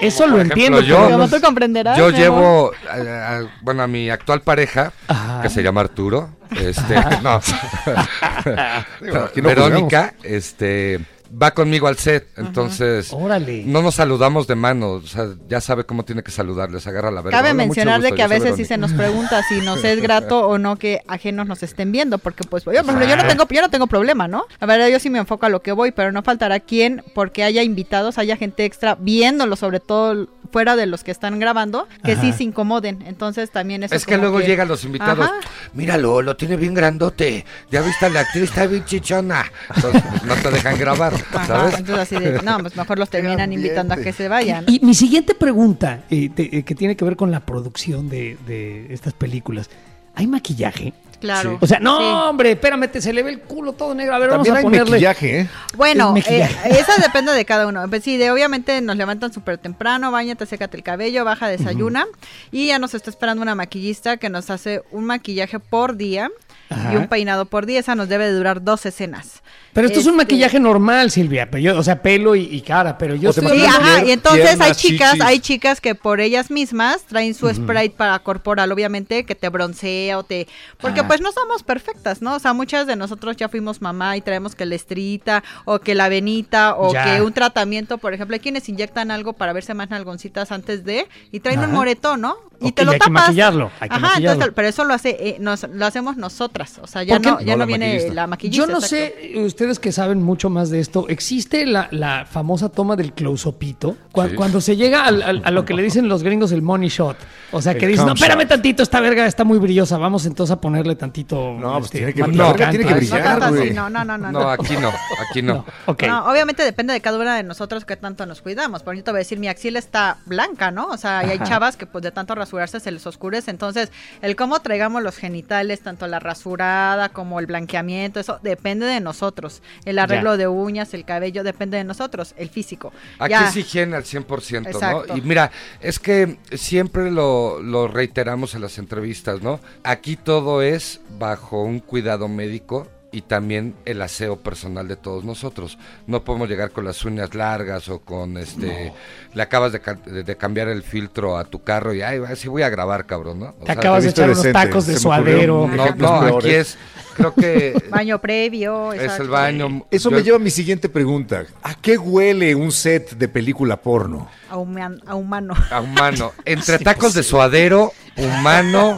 Speaker 2: Eso lo entiendo.
Speaker 5: yo-
Speaker 2: pero
Speaker 4: Como tú comprenderás.
Speaker 5: Yo llevo, a- a- bueno, a mi actual pareja,
Speaker 2: Ajá.
Speaker 5: que se llama Arturo, este, no,
Speaker 6: Digo, aquí no
Speaker 5: Verónica, este, va conmigo al set, entonces,
Speaker 2: Órale.
Speaker 5: no nos saludamos de mano, o sea, ya sabe cómo tiene que saludarles, agarra la verga.
Speaker 4: Cabe
Speaker 5: Hola,
Speaker 4: mencionar de que a veces sí se nos pregunta si nos es grato o no que ajenos nos estén viendo, porque pues yo, por ejemplo, yo no tengo yo no tengo problema, ¿no? La verdad yo sí me enfoco a lo que voy, pero no faltará quien porque haya invitados, haya gente extra viéndolo, sobre todo fuera de los que están grabando, que sí se incomoden. Entonces también eso
Speaker 5: Es que luego llegan los invitados.
Speaker 4: Ajá.
Speaker 5: Míralo, lo tiene bien grandote. Ya viste a la actriz, está bien chichona. Entonces, pues, no te dejan grabar,
Speaker 4: Entonces así de, no, pues mejor los terminan invitando a que se vayan.
Speaker 2: Y mi siguiente pregunta, eh, te- eh, que tiene que ver con la producción de, de estas películas. ¿Hay maquillaje?
Speaker 4: Claro.
Speaker 2: O sea, no,
Speaker 4: Sí.
Speaker 2: hombre, espérame, se le ve el culo todo negro. A ver,
Speaker 6: También hay
Speaker 2: vamos a ponerle.
Speaker 6: maquillaje, ¿eh?
Speaker 4: Bueno, eh,
Speaker 2: maquillaje.
Speaker 4: esa depende de cada uno. Pues sí, de, obviamente nos levantan súper temprano, bañate, sécate el cabello, baja, desayuna. Y ya nos está esperando una maquillista que nos hace un maquillaje por día
Speaker 2: Ajá.
Speaker 4: y un peinado por día. Esa nos debe de durar dos escenas.
Speaker 2: Pero esto es un
Speaker 4: Este,
Speaker 2: maquillaje normal, Silvia. Pero yo, o sea, pelo y, y cara. Pero yo estoy
Speaker 4: Sí, ajá, y entonces hay chicas,
Speaker 6: chichis.
Speaker 4: hay chicas que por ellas mismas traen su spray para corporal, obviamente, que te broncea o te... Porque
Speaker 2: Ah.
Speaker 4: pues no somos perfectas, ¿no? O sea, muchas de nosotros ya fuimos mamá y traemos que la estrita o que la venita o
Speaker 2: Ya.
Speaker 4: que un tratamiento, por ejemplo, hay quienes inyectan algo para verse más nalgoncitas antes de y traen un
Speaker 2: Ajá.
Speaker 4: moretón, ¿no? Y te lo
Speaker 2: hay que
Speaker 4: tapas.
Speaker 2: maquillarlo, hay que
Speaker 4: Ajá,
Speaker 2: maquillarlo.
Speaker 4: entonces, pero eso lo hace, eh, nos, lo hacemos nosotras, o sea, ya no, ya
Speaker 6: No
Speaker 4: no, viene
Speaker 6: maquillista.
Speaker 4: la maquillista.
Speaker 2: Yo no
Speaker 4: exacto.
Speaker 2: sé, ustedes que saben mucho más de esto, ¿existe la, la famosa toma del close-upito? Cu-
Speaker 5: Sí.
Speaker 2: Cuando se llega al- al- a lo que le dicen los gringos el money shot. O sea, que
Speaker 6: El
Speaker 2: dicen, no, espérame
Speaker 6: shot.
Speaker 2: tantito, esta verga está muy brillosa, vamos entonces a ponerle tantito...
Speaker 6: No, pues
Speaker 2: este,
Speaker 6: tiene que- verga tiene que
Speaker 2: antes".
Speaker 4: No
Speaker 6: brillar,
Speaker 4: así,
Speaker 6: güey.
Speaker 4: no, no, no, no.
Speaker 5: No, aquí no, aquí no.
Speaker 2: No, ok.
Speaker 4: No, obviamente depende de cada una de nosotros que tanto nos cuidamos. Por ejemplo, te voy a decir, mi axila está blanca, ¿no? O sea, y hay chavas que pues de tanto rasurarse se les oscurece. Entonces, el cómo traigamos los genitales, tanto la rasurada como el blanqueamiento, eso depende de nosotros. El arreglo
Speaker 2: Ya.
Speaker 4: de uñas, el cabello, depende de nosotros. El físico.
Speaker 5: Aquí
Speaker 4: Ya.
Speaker 5: es higiene al 100%,
Speaker 4: Exacto.
Speaker 5: ¿no? Y mira, es que siempre lo, lo reiteramos en las entrevistas, ¿no? Aquí todo es bajo un cuidado médico y también el aseo personal de todos nosotros. No podemos llegar con las uñas largas o con este... Le acabas de, ca- de- de cambiar el filtro a tu carro y, ay, sí voy a grabar, cabrón, ¿no? O
Speaker 2: Te
Speaker 5: sea,
Speaker 2: acabas de echar unos tacos de suadero.
Speaker 5: No, no, aquí es... Creo que
Speaker 4: Baño previo.
Speaker 5: es
Speaker 4: exacto.
Speaker 5: el baño.
Speaker 6: Eso
Speaker 5: Yo-
Speaker 6: me lleva a mi siguiente pregunta. ¿A qué huele un set de película porno?
Speaker 4: A, human- a humano.
Speaker 5: A humano. Entre tacos de suadero, humano.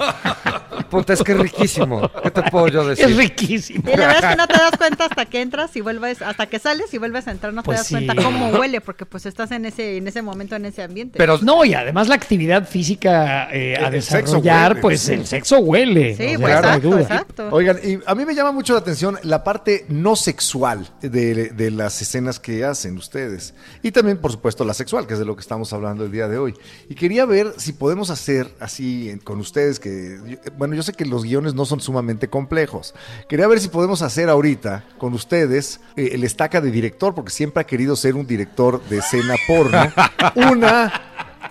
Speaker 5: Puta, es que es riquísimo. ¿Qué te puedo yo decir?
Speaker 2: Es riquísimo.
Speaker 4: Y la verdad es que no te das cuenta hasta que entras y vuelves, hasta que sales y vuelves a entrar, no
Speaker 2: Pues
Speaker 4: te das
Speaker 2: sí.
Speaker 4: cuenta cómo huele, porque pues estás en ese, en ese momento, en ese ambiente.
Speaker 5: Pero
Speaker 2: No, y además la actividad física eh, a
Speaker 6: El sexo
Speaker 2: desarrollar,
Speaker 6: huele,
Speaker 2: pues
Speaker 6: sí.
Speaker 2: el sexo huele.
Speaker 4: sí, pues exacto,
Speaker 2: duda.
Speaker 4: exacto.
Speaker 6: Oigan, y a mí me llama mucho la atención la parte no sexual de, de las escenas que hacen ustedes. Y también, por supuesto, la sexual, que es de lo que estamos hablando el día de hoy. Y quería ver si podemos hacer así con ustedes, que, bueno, yo sé que los guiones no son sumamente complejos. Quería ver si podemos hacer ahorita con ustedes eh, el estaca de director, porque siempre ha querido ser un director de escena porno, una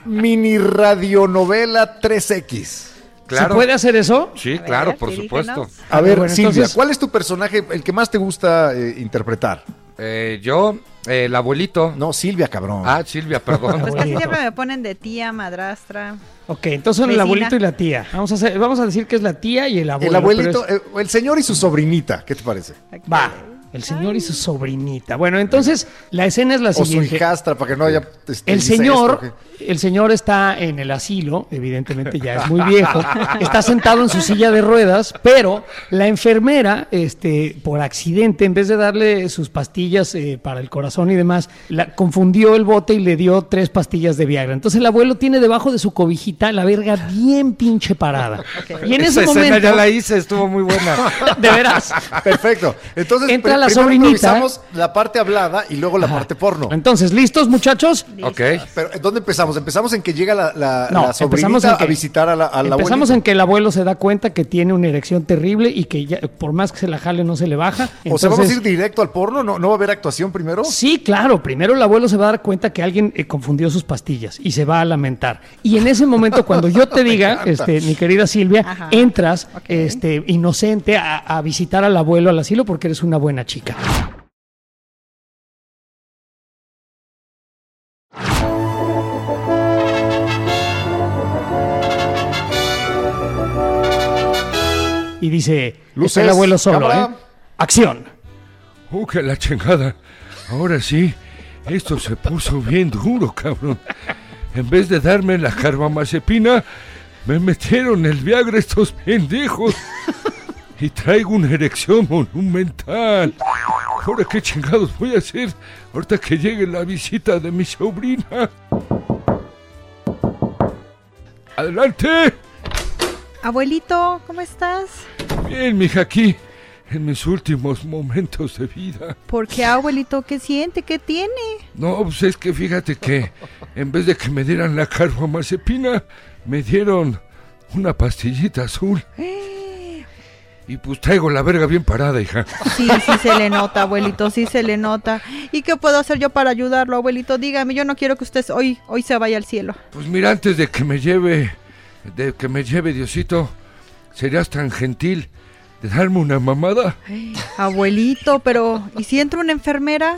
Speaker 6: mini radionovela 3X.
Speaker 5: Claro.
Speaker 2: ¿Se puede hacer eso?
Speaker 5: Sí,
Speaker 4: A
Speaker 5: claro,
Speaker 4: ver,
Speaker 5: por supuesto.
Speaker 6: A
Speaker 2: ver, bueno,
Speaker 6: Silvia,
Speaker 2: entonces-
Speaker 6: ¿cuál es tu personaje, el que más te gusta eh, interpretar?
Speaker 5: Eh, yo, el abuelito.
Speaker 6: No, Silvia, cabrón.
Speaker 5: Ah, Silvia, perdón.
Speaker 4: Pues casi siempre me ponen de tía, madrastra.
Speaker 2: Ok, entonces son el
Speaker 4: Vecina.
Speaker 2: abuelito y la tía. Vamos a, hacer, vamos a decir que es la tía y el abuelo.
Speaker 6: el abuelito,
Speaker 2: pero es-
Speaker 6: eh, el señor y su sobrinita, ¿qué te parece?
Speaker 2: Va. El señor y su sobrinita. Bueno, entonces la escena es la
Speaker 6: O su
Speaker 2: siguiente.
Speaker 6: hijastra, para que no haya. este,
Speaker 2: El
Speaker 6: incesto,
Speaker 2: señor, el señor está en el asilo, evidentemente ya es muy viejo, está sentado en su silla de ruedas, pero la enfermera, este, por accidente, en vez de darle sus pastillas eh, para el corazón y demás, la confundió el bote y le dio tres pastillas de Viagra. Entonces el abuelo tiene debajo de su cobijita la verga bien pinche parada. Y en
Speaker 7: Esa
Speaker 2: ese
Speaker 7: escena
Speaker 2: momento,
Speaker 7: ya la hice, estuvo muy buena.
Speaker 2: de veras.
Speaker 6: Perfecto. Entonces,
Speaker 2: Entra la
Speaker 6: primero
Speaker 2: sobrinita.
Speaker 6: la parte hablada y luego la parte porno.
Speaker 2: Entonces, ¿listos, muchachos?
Speaker 7: ok.
Speaker 6: Pero, ¿dónde empezamos? ¿Empezamos en que llega la, la,
Speaker 2: No,
Speaker 6: la
Speaker 2: empezamos
Speaker 6: sobrinita
Speaker 2: en que-
Speaker 6: a visitar a la, a la
Speaker 2: Empezamos
Speaker 6: abuelita?
Speaker 2: en que el abuelo se da cuenta que tiene una erección terrible y que ya, por más que se la jale no se le baja.
Speaker 6: O sea, vamos a ir directo al porno, ¿no, no va a haber actuación primero?
Speaker 2: Sí, claro. Primero el abuelo se va a dar cuenta que alguien eh, confundió sus pastillas y se va a lamentar. Y en ese momento, cuando yo te diga, este, mi querida Silvia,
Speaker 4: Ajá.
Speaker 2: entras este, inocente a, a visitar al abuelo al asilo porque eres una buena chica. Y dice,
Speaker 6: Luces,
Speaker 2: está el abuelo solo,
Speaker 6: cámara.
Speaker 2: ¿eh? Acción.
Speaker 5: ¡Uh, que la chingada! Ahora sí, esto se puso bien duro, cabrón. En vez de darme la carbamazepina, me metieron el Viagra estos pendejos. Y traigo una erección monumental. Ahora qué chingados voy a hacer ahorita que llegue la visita de mi sobrina. ¡Adelante!
Speaker 4: Abuelito, ¿cómo estás?
Speaker 5: Bien, mija, aquí, en mis últimos momentos de vida.
Speaker 4: ¿Por qué, abuelito? ¿Qué siente? ¿Qué tiene?
Speaker 5: No, pues es que fíjate que en vez de que me dieran la carbamazepina, me dieron una pastillita azul. Y pues traigo la verga bien parada, hija.
Speaker 4: Sí, sí se le nota, abuelito, sí se le nota. ¿Y qué puedo hacer yo para ayudarlo, abuelito? Dígame, yo no quiero que usted hoy, hoy se vaya al cielo.
Speaker 5: Pues mira, antes de que me lleve, de que me lleve Diosito, serías tan gentil de darme una mamada.
Speaker 4: Abuelito, pero ¿y si entra una enfermera?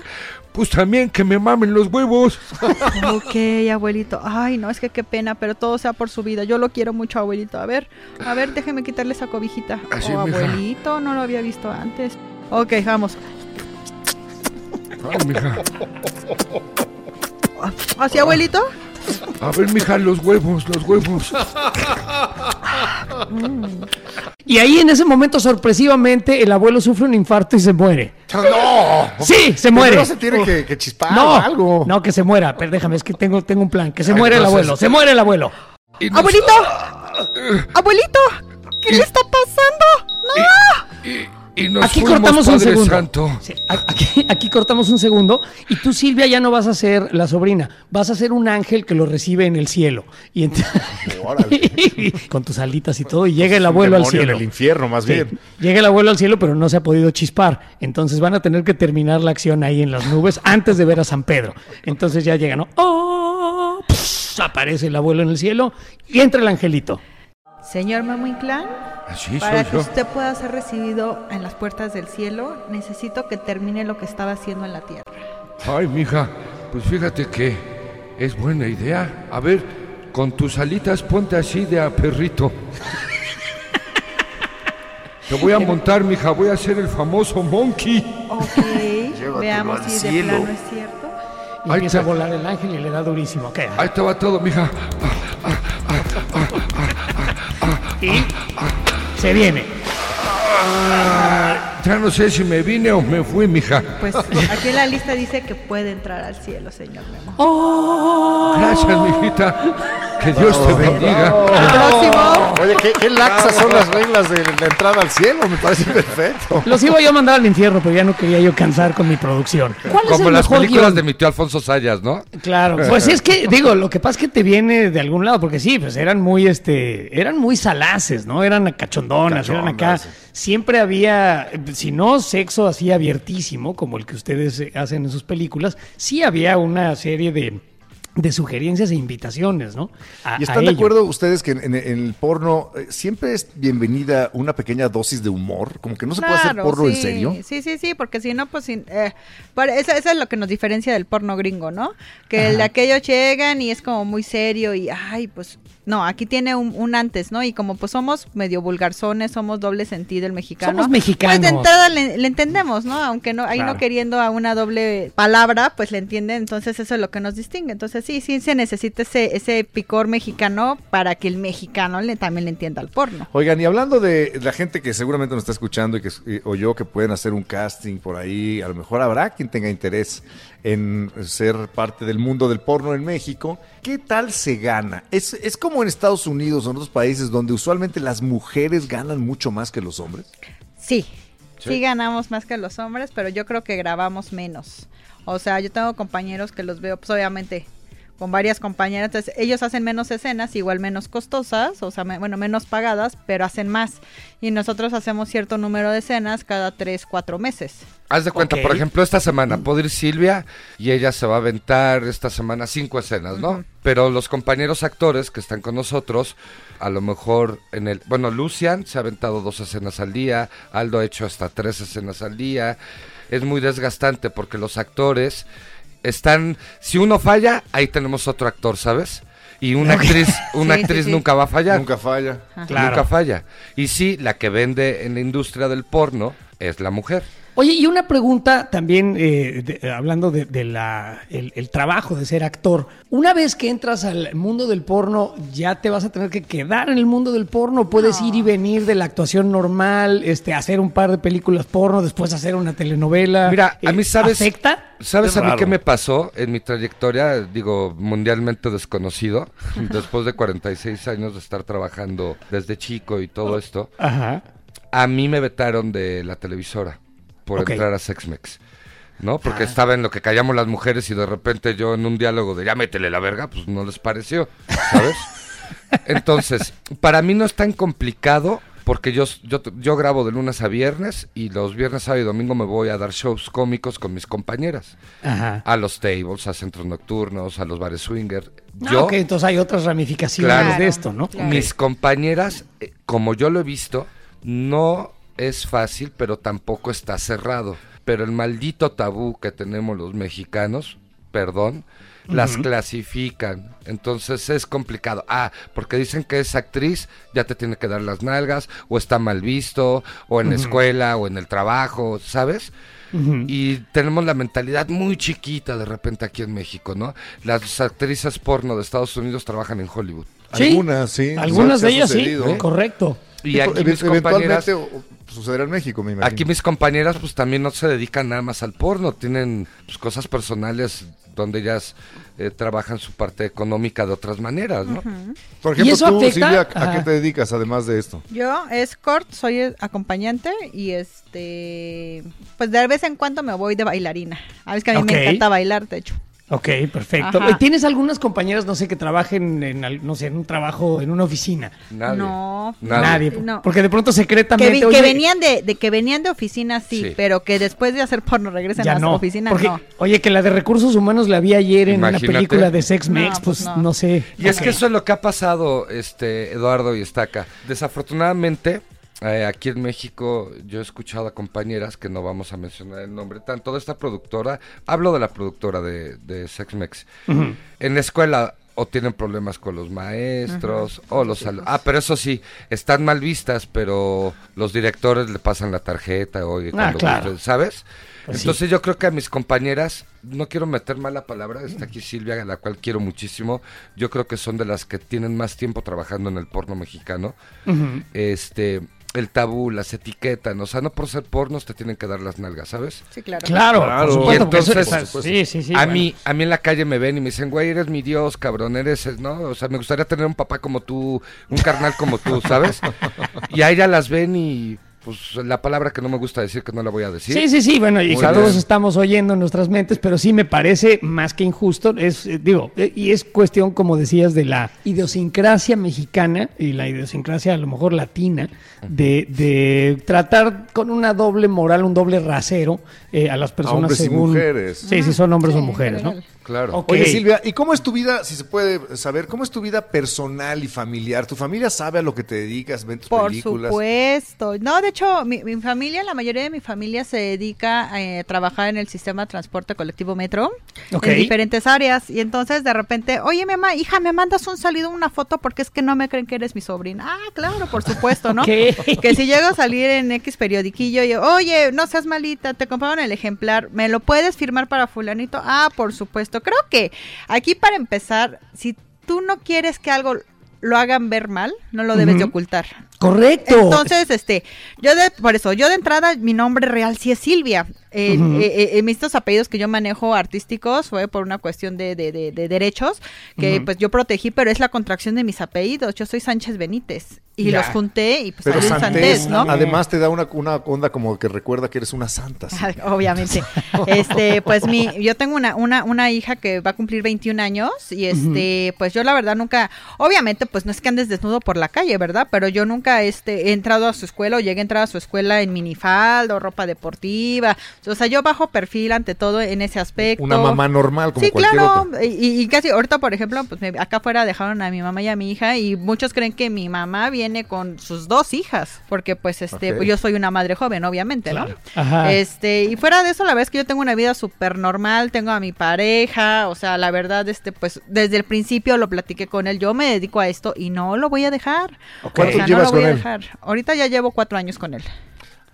Speaker 5: Pues también que me mamen los huevos.
Speaker 4: Ok, abuelito. Ay, no, es que qué pena, pero todo sea por su vida. Yo lo quiero mucho, abuelito. A ver, a ver, déjeme quitarle esa cobijita.
Speaker 5: Así,
Speaker 4: oh,
Speaker 5: mija.
Speaker 4: abuelito, no lo había visto antes. Ok, vamos.
Speaker 5: Ay, mija.
Speaker 4: ¿Así, abuelito?
Speaker 5: A ver, mija, los huevos, los huevos.
Speaker 2: Y ahí en ese momento, sorpresivamente, el abuelo sufre un infarto y se muere.
Speaker 6: ¡No!
Speaker 2: Sí, se muere.
Speaker 6: se tiene que, que chispar
Speaker 2: no,
Speaker 6: o algo.
Speaker 2: no, que se muera. Pero déjame, es que tengo, tengo un plan. Que se
Speaker 5: Ay,
Speaker 2: muere el abuelo. Se muere el abuelo.
Speaker 5: Nos-
Speaker 4: ¡Abuelito! ¡Abuelito! ¿Qué le está pasando? ¡No!
Speaker 5: Y, y nos
Speaker 2: Aquí
Speaker 5: fuimos,
Speaker 2: cortamos un segundo.
Speaker 5: Santo.
Speaker 2: Sí, a- aquí, aquí cortamos un segundo. Y tú, Silvia, ya no vas a ser la sobrina. Vas a ser un ángel que lo recibe en el cielo. Y ent- con tus alitas y todo. Y llega el abuelo al cielo.
Speaker 6: En el infierno, más
Speaker 2: Sí,
Speaker 6: bien.
Speaker 2: Llega el abuelo al cielo, pero no se ha podido chispar. Entonces van a tener que terminar la acción ahí en las nubes antes de ver a San Pedro. Entonces ya llega, ¿no? ¡Oh! Pss, aparece el abuelo en el cielo y entra el angelito.
Speaker 4: Señor Memo Inclán,
Speaker 5: Así
Speaker 4: para
Speaker 5: soy
Speaker 4: que
Speaker 5: yo.
Speaker 4: usted pueda ser recibido en las puertas del cielo, necesito que termine lo que estaba haciendo en la tierra.
Speaker 5: Ay, mija, pues fíjate que es buena idea. A ver, con tus alitas ponte así de a perrito. Te voy a montar, mija, voy a ser el famoso monkey.
Speaker 4: Ok, veamos
Speaker 6: al
Speaker 4: si de plano es cierto.
Speaker 2: Y
Speaker 5: Ahí
Speaker 2: empieza a volar el ángel y le da durísimo. ¿Qué?
Speaker 5: Ahí te va todo, mija.
Speaker 2: Y se viene.
Speaker 5: Ya no sé si me vine o me fui, mija.
Speaker 4: Pues aquí en la lista dice que puede entrar al cielo, señor Memo.
Speaker 5: Gracias, mijita. Que Dios te bendiga.
Speaker 4: Próximo.
Speaker 6: Oye, qué, qué laxas son las reglas de la entrada al cielo, me parece perfecto.
Speaker 2: Los iba yo a mandar al infierno, pero ya no quería yo cansar con mi producción. ¿Cuál es
Speaker 7: Como
Speaker 2: el
Speaker 7: las
Speaker 2: mejor
Speaker 7: películas
Speaker 2: guion?
Speaker 7: de mi tío Alfonso Sayas, ¿no?
Speaker 2: Claro, pues es que digo, lo que pasa es que te viene de algún lado, porque sí, pues eran muy este, eran muy salaces, ¿no? Eran cachondonas, eran acá. Siempre había, si no sexo así abiertísimo, como el que ustedes eh, hacen en sus películas, sí había una serie de, de sugerencias e invitaciones, ¿no? A-
Speaker 6: ¿Y están de
Speaker 2: ello.
Speaker 6: acuerdo ustedes que en, en- en el porno eh, siempre es bienvenida una pequeña dosis de humor? Como que no se puede hacer porno en serio.
Speaker 4: Sí, sí, sí, porque si no, pues sin- eh, para- eso, eso es lo que nos diferencia del porno gringo, ¿no? Que el de aquellos llegan y es como muy serio y, ay, pues no, aquí tiene un, un antes, ¿no? Y como pues somos medio vulgarzones, somos doble sentido el mexicano.
Speaker 2: Somos mexicanos.
Speaker 4: Pues de entrada le, le entendemos, ¿no? Aunque no, ahí
Speaker 2: Claro.
Speaker 4: no queriendo a una doble palabra, pues le entiende, entonces eso es lo que nos distingue. Entonces sí, sí se necesita ese, ese picor mexicano para que el mexicano le, también le entienda al porno.
Speaker 6: Oigan, y hablando de la gente que seguramente nos está escuchando y que y- o yo que pueden hacer un casting por ahí, a lo mejor habrá quien tenga interés en ser parte del mundo del porno en México. ¿Qué tal se gana? ¿Es, es como en Estados Unidos o en otros países donde usualmente las mujeres ganan mucho más que los hombres?
Speaker 4: Sí, sí, ganamos más que los hombres, pero yo creo que grabamos menos. O sea, yo tengo compañeros que los veo, pues obviamente, con varias compañeras, entonces ellos hacen menos escenas, igual menos costosas, o sea, me- bueno, menos pagadas, pero hacen más. Y nosotros hacemos cierto número de escenas cada tres, cuatro meses.
Speaker 5: Haz de cuenta, por ejemplo, esta semana puede ir Silvia y ella se va a aventar esta semana cinco escenas, ¿no? Pero los compañeros actores que están con nosotros, a lo mejor en el... Bueno, Lucian se ha aventado dos escenas al día, Aldo ha hecho hasta tres escenas al día. Es muy desgastante porque los actores están... Si uno falla, ahí tenemos otro actor, ¿sabes? Y una actriz, una
Speaker 4: Sí, sí,
Speaker 5: actriz
Speaker 4: sí.
Speaker 5: nunca va a fallar.
Speaker 6: Nunca falla.
Speaker 2: Claro.
Speaker 5: Nunca falla. Y sí, la que vende en la industria del porno es la mujer.
Speaker 2: Oye, y una pregunta también, eh, de- eh, hablando de, de la, el, el trabajo de ser actor. Una vez que entras al mundo del porno, ¿ya te vas a tener que quedar en el mundo del porno? ¿Puedes ir y venir de la actuación normal, este, hacer un par de películas porno, después hacer una telenovela?
Speaker 5: Mira, a
Speaker 2: Eh,
Speaker 5: mí sabes...
Speaker 2: ¿Afecta?
Speaker 5: ¿Sabes
Speaker 6: Es
Speaker 5: a mí qué me pasó en mi trayectoria, digo, mundialmente desconocido, después de 46 años de estar trabajando desde chico y todo esto?
Speaker 2: Ajá.
Speaker 5: A mí me vetaron de la televisora por entrar a Sexmex. ¿No? Porque estaba en lo que callamos las mujeres y de repente yo en un diálogo de ya métele la verga, pues no les pareció, ¿sabes? Entonces, para mí no es tan complicado porque yo, yo, yo grabo de lunes a viernes y los viernes, sábado y domingo me voy a dar shows cómicos con mis compañeras.
Speaker 2: Ajá.
Speaker 5: A los tables, a centros nocturnos, a los bares swinger.
Speaker 2: Ah,
Speaker 5: Yo,
Speaker 2: ok, entonces hay otras ramificaciones
Speaker 5: Claro.
Speaker 2: de esto, ¿no?
Speaker 4: Claro.
Speaker 5: mis compañeras, eh, como yo lo he visto, no es fácil, pero tampoco está cerrado. Pero el maldito tabú que tenemos los mexicanos, perdón, las clasifican. Entonces es complicado. Ah, porque dicen que es actriz, ya te tiene que dar las nalgas, o está mal visto, o en la escuela, o en el trabajo, ¿sabes? Y tenemos la mentalidad muy chiquita de repente aquí en México, ¿no? Las actrices porno de Estados Unidos trabajan en Hollywood.
Speaker 2: Sí,
Speaker 6: Algunas, sí.
Speaker 2: Algunas de ellas sí, correcto.
Speaker 5: Y aquí mis compañeras,
Speaker 6: o sucederá en México, me imagino.
Speaker 5: aquí mis compañeras pues también no se dedican nada más al porno, tienen pues, cosas personales donde ellas eh, trabajan su parte económica de otras maneras, ¿no?
Speaker 6: Por
Speaker 2: ¿Y
Speaker 6: ejemplo,
Speaker 2: eso
Speaker 6: tú,
Speaker 2: afecta?
Speaker 6: Silvia, ¿a qué te dedicas además de esto?
Speaker 4: Yo, escort, soy eh, acompañante y este, pues de vez en cuando me voy de bailarina. A veces que a mí me encanta bailar, de hecho.
Speaker 2: Ok, perfecto.
Speaker 4: Ajá.
Speaker 2: ¿Tienes algunas compañeras, no sé, que trabajen en, al- no sé, en un trabajo, en una oficina?
Speaker 5: Nadie.
Speaker 4: No.
Speaker 2: Nadie.
Speaker 4: No.
Speaker 2: Porque de pronto
Speaker 4: Que,
Speaker 2: secretamente.
Speaker 4: vi- que
Speaker 2: oye,
Speaker 4: venían de, de que venían de oficina sí,
Speaker 5: Sí.
Speaker 4: pero que después de hacer porno regresen
Speaker 2: ya
Speaker 4: a su
Speaker 2: no.
Speaker 4: oficina
Speaker 2: Porque,
Speaker 4: no.
Speaker 2: oye, que la de recursos humanos la vi ayer en
Speaker 5: Imagínate.
Speaker 2: una película de Sex
Speaker 4: No,
Speaker 2: Mex, pues,
Speaker 4: pues
Speaker 2: no.
Speaker 4: no.
Speaker 2: sé.
Speaker 5: Y es
Speaker 2: Ok.
Speaker 5: que eso es lo que ha pasado, este Eduardo y Estaca. Desafortunadamente, eh, aquí en México yo he escuchado a compañeras que no vamos a mencionar el nombre, tanto de esta productora, hablo de la productora de, de Sexmex, en la escuela o tienen problemas con los maestros o los al- ah pero eso sí están mal vistas pero los directores le pasan la tarjeta oye
Speaker 2: Ah,
Speaker 5: cuando
Speaker 2: claro.
Speaker 5: guste, sabes
Speaker 2: Pues sí.
Speaker 5: entonces yo creo que a mis compañeras, no quiero meter mala palabra, está aquí Silvia, a la cual quiero muchísimo. Yo creo que son de las que tienen más tiempo trabajando en el porno mexicano. Este, el tabú, las etiquetas, o sea, no por ser pornos te tienen que dar las nalgas, ¿sabes?
Speaker 4: Sí, claro.
Speaker 2: Claro,
Speaker 6: Claro.
Speaker 2: por supuesto.
Speaker 5: Y
Speaker 2: que eso-
Speaker 5: entonces,
Speaker 2: sí, sí, sí.
Speaker 5: a
Speaker 2: bueno.
Speaker 5: mí, a mí en la calle me ven y me dicen, güey, eres mi Dios, cabrón, eres, ¿no? O sea, me gustaría tener un papá como tú, un carnal como tú, ¿sabes? Y a ella las ven y, pues, la palabra que no me gusta decir, que no la voy a decir.
Speaker 2: Sí, sí, sí, bueno, y
Speaker 5: Muy bien.
Speaker 2: todos estamos oyendo en nuestras mentes, pero sí me parece más que injusto, es, eh, digo, eh, y es cuestión, como decías, de la idiosincrasia mexicana y la idiosincrasia a lo mejor latina, de, de tratar con una doble moral, un doble rasero eh, a las personas
Speaker 6: hombres y
Speaker 2: según...
Speaker 6: mujeres.
Speaker 2: Sí, sí, son hombres o
Speaker 4: Sí, en
Speaker 2: mujeres, ¿no?
Speaker 5: Claro.
Speaker 2: Ok.
Speaker 6: Oye, Silvia, ¿y cómo es tu vida, si se puede saber, cómo es tu vida personal y familiar? ¿Tu familia sabe a lo que te dedicas, ven tus
Speaker 4: Por
Speaker 6: películas?
Speaker 4: supuesto. No, de hecho, mi, mi familia, la mayoría de mi familia se dedica eh, a trabajar en el sistema de transporte colectivo metro
Speaker 2: Ok.
Speaker 4: en diferentes áreas. Y entonces de repente, oye, mamá, hija, me mandas un salido, una foto porque es que no me creen que eres mi sobrina. Ah, claro, por supuesto, ¿no? Que si llego a salir en X periodiquillo y, oye, no seas malita, te compraron el ejemplar, ¿me lo puedes firmar para fulanito? Ah, por supuesto. Creo que aquí para empezar, si tú no quieres que algo lo hagan ver mal, no lo debes de ocultar.
Speaker 2: Correcto.
Speaker 4: Entonces, este, yo de, por eso, yo de entrada, mi nombre real sí es Silvia. Eh,
Speaker 2: Ujú.
Speaker 4: eh, eh, mis estos apellidos que yo manejo artísticos fue por una cuestión de, de- de- de derechos que pues yo protegí, pero es la contracción de mis apellidos. Yo soy Sánchez Benítez y
Speaker 2: Ya.
Speaker 4: los junté y pues
Speaker 6: Pero Santés,
Speaker 4: Santés, ¿no?
Speaker 6: además te da una, una onda como que recuerda que eres una santa. sí.
Speaker 4: Obviamente. Este, pues mi, yo tengo una, una, una hija que va a cumplir 21 años y este, pues yo la verdad nunca, obviamente, pues no es que andes desnudo por la calle, ¿verdad? Pero yo nunca este, he entrado a su escuela o llegué a entrar a su escuela en minifalda o ropa deportiva. O sea, yo bajo perfil ante todo en ese aspecto.
Speaker 6: Una mamá normal como
Speaker 4: Sí,
Speaker 6: cualquier
Speaker 4: claro.
Speaker 6: otra.
Speaker 4: Y, y casi ahorita, por ejemplo, pues me- acá afuera dejaron a mi mamá y a mi hija y muchos creen que mi mamá viene con sus dos hijas, porque pues este,
Speaker 6: Ok.
Speaker 4: pues, yo soy una madre joven, obviamente, ¿no?
Speaker 2: Ajá.
Speaker 4: Este, y fuera de eso, la verdad es que yo tengo una vida súper normal, tengo a mi pareja, o sea, la verdad, este, pues desde el principio lo platiqué con él, yo me dedico a esto y no lo voy a dejar.
Speaker 6: ¿Cuánto
Speaker 4: O sea,
Speaker 6: llevas
Speaker 4: voy
Speaker 6: él?
Speaker 4: Ahorita ya llevo cuatro años con él.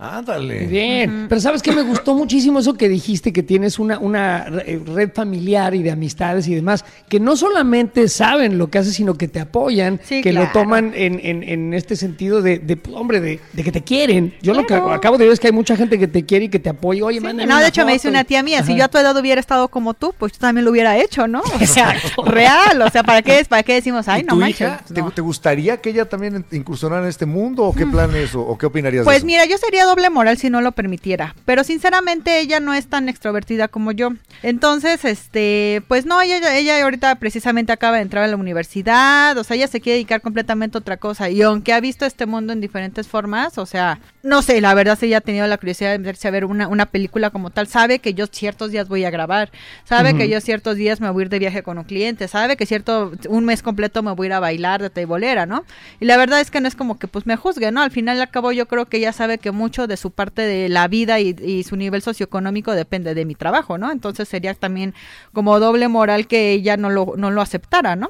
Speaker 6: Ándale.
Speaker 2: Bien, pero sabes que me gustó muchísimo eso que dijiste, que tienes una, una re- red familiar y de amistades y demás, que no solamente saben lo que haces, sino que te apoyan,
Speaker 4: Sí,
Speaker 2: que lo toman en, en- en este sentido de, de, pues, hombre, de, de que te quieren. Yo lo que acabo de ver es que hay mucha gente que te quiere y que te apoya. Oye,
Speaker 4: Sí, no,
Speaker 2: una
Speaker 4: de hecho me dice una tía mía, si yo a tu edad hubiera estado como tú, pues yo también lo hubiera hecho, ¿no? O sea,
Speaker 2: Exacto.
Speaker 4: real, o sea, ¿para qué, ¿para qué decimos, ay,
Speaker 6: ¿Y
Speaker 4: no manches?
Speaker 6: hija? ¿Te,
Speaker 4: no.
Speaker 6: te gustaría que ella también incursionara en este mundo o qué planes o, o qué opinarías de
Speaker 4: Pues
Speaker 6: eso?
Speaker 4: mira, yo sería doble moral si no lo permitiera, pero sinceramente ella no es tan extrovertida como yo. Entonces, este, pues no, ella, ella ahorita precisamente acaba de entrar a la universidad, o sea, ella se quiere dedicar completamente a otra cosa y aunque ha visto este mundo en diferentes formas, o sea, no sé, la verdad si ella ha tenido la curiosidad de meterse a ver una, una película como tal, sabe que yo ciertos días voy a grabar, sabe que yo ciertos días me voy a ir de viaje con un cliente, sabe que cierto, un mes completo me voy a ir a bailar de teibolera, ¿no? Y la verdad es que no es como que pues me juzgue, ¿no? Al final y al cabo yo creo que ella sabe que mucho de su parte de la vida y, y su nivel socioeconómico depende de mi trabajo, ¿no? Entonces sería también como doble moral que ella no lo, no lo aceptara, ¿no?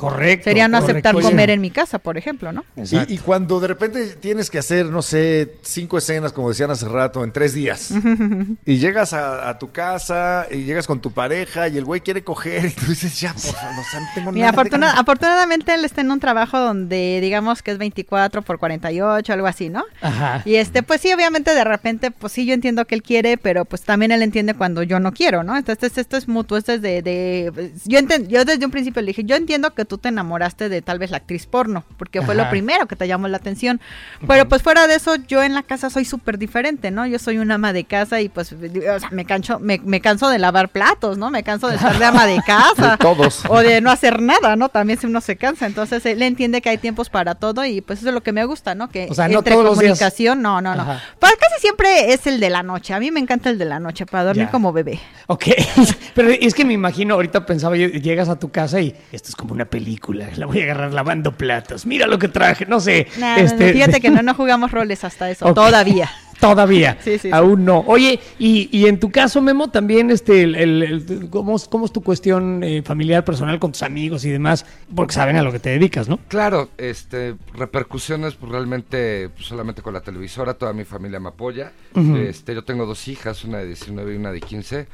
Speaker 2: Correcto.
Speaker 4: Sería no aceptar comer en mi casa, por ejemplo, ¿no?
Speaker 6: Y, y cuando de repente tienes que hacer, no sé, cinco escenas, como decían hace rato, en tres días, y llegas a, a tu casa y llegas con tu pareja y el güey quiere coger y tú dices, ya, por favor, no, o sea, no tengo
Speaker 4: Mira,
Speaker 6: nada.
Speaker 4: afortuna-
Speaker 6: déjame".
Speaker 4: afortunadamente él está en un trabajo donde digamos que es 24 por 48, algo así, ¿no?
Speaker 2: Ajá.
Speaker 4: Y este, pues sí, obviamente de repente, pues sí, yo entiendo que él quiere, pero pues también él entiende cuando yo no quiero, ¿no? Entonces esto es mutuo, esto es de, de yo, enten- yo desde un principio le dije, yo entiendo que tú te enamoraste de tal vez la actriz porno, porque fue
Speaker 2: Ajá.
Speaker 4: lo primero que te llamó la atención, pero pues fuera de eso, yo en la casa soy súper diferente, ¿no? Yo soy una ama de casa y pues, o sea, me canso, me, me canso de lavar platos, ¿no? Me canso de estar de ama de casa.
Speaker 6: De todos.
Speaker 4: O de no hacer nada, ¿no? También si uno se cansa. Entonces él entiende que hay tiempos para todo y pues eso es lo que me gusta, ¿no? Que
Speaker 2: O sea, no
Speaker 4: entre comunicación, no, no, no.
Speaker 2: Ajá.
Speaker 4: Pues casi siempre es el de la noche. A mí me encanta el de la noche para dormir
Speaker 2: Ya.
Speaker 4: como bebé.
Speaker 2: Ok, pero es que me imagino, ahorita pensaba, llegas a tu casa y esto es como una película, la voy a agarrar lavando platos, mira lo que traje, no sé.
Speaker 4: Nah, no,
Speaker 2: este,
Speaker 4: fíjate que no, no jugamos roles hasta eso, todavía.
Speaker 2: Todavía,
Speaker 4: Sí, sí, sí.
Speaker 2: aún no. Oye, y, y en tu caso, Memo, también, este, el, el- el- ¿cómo, es- cómo es tu cuestión eh, familiar, personal con tus amigos y demás? Porque saben a lo que te dedicas, ¿no?
Speaker 5: Claro, este, repercusiones pues, realmente pues, solamente con la televisora, toda mi familia me apoya. Este, yo tengo dos hijas, una de 19 y una de 15,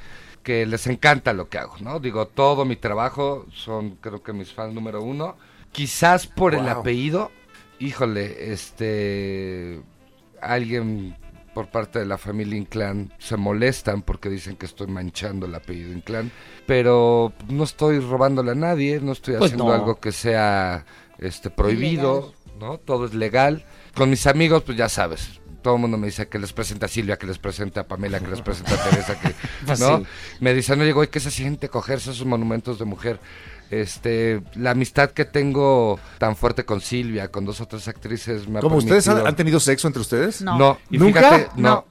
Speaker 5: que les encanta lo que hago, ¿no? Digo, todo mi trabajo son creo que mis fans número uno. Quizás por el apellido, híjole, este, alguien por parte de la familia Inclán se molestan porque dicen que estoy manchando el apellido Inclán, pero no estoy robándole a nadie, no estoy
Speaker 2: Pues
Speaker 5: haciendo
Speaker 2: no.
Speaker 5: algo que sea este prohibido, ¿no? Todo es legal. Con mis amigos, pues ya sabes. Todo el mundo me dice que les presente a Silvia, que les presente a Pamela, que les presente a Teresa, que,
Speaker 2: Pues
Speaker 5: ¿no?
Speaker 2: sí.
Speaker 5: Me dicen, oye, güey, ¿qué se siente cogerse esos monumentos de mujer? Este, la amistad que tengo tan fuerte con Silvia, con dos o tres actrices, me ha
Speaker 6: ¿Cómo ustedes han, tenido sexo entre ustedes?
Speaker 4: No.
Speaker 5: No, y
Speaker 6: ¿Nunca?
Speaker 5: fíjate, no.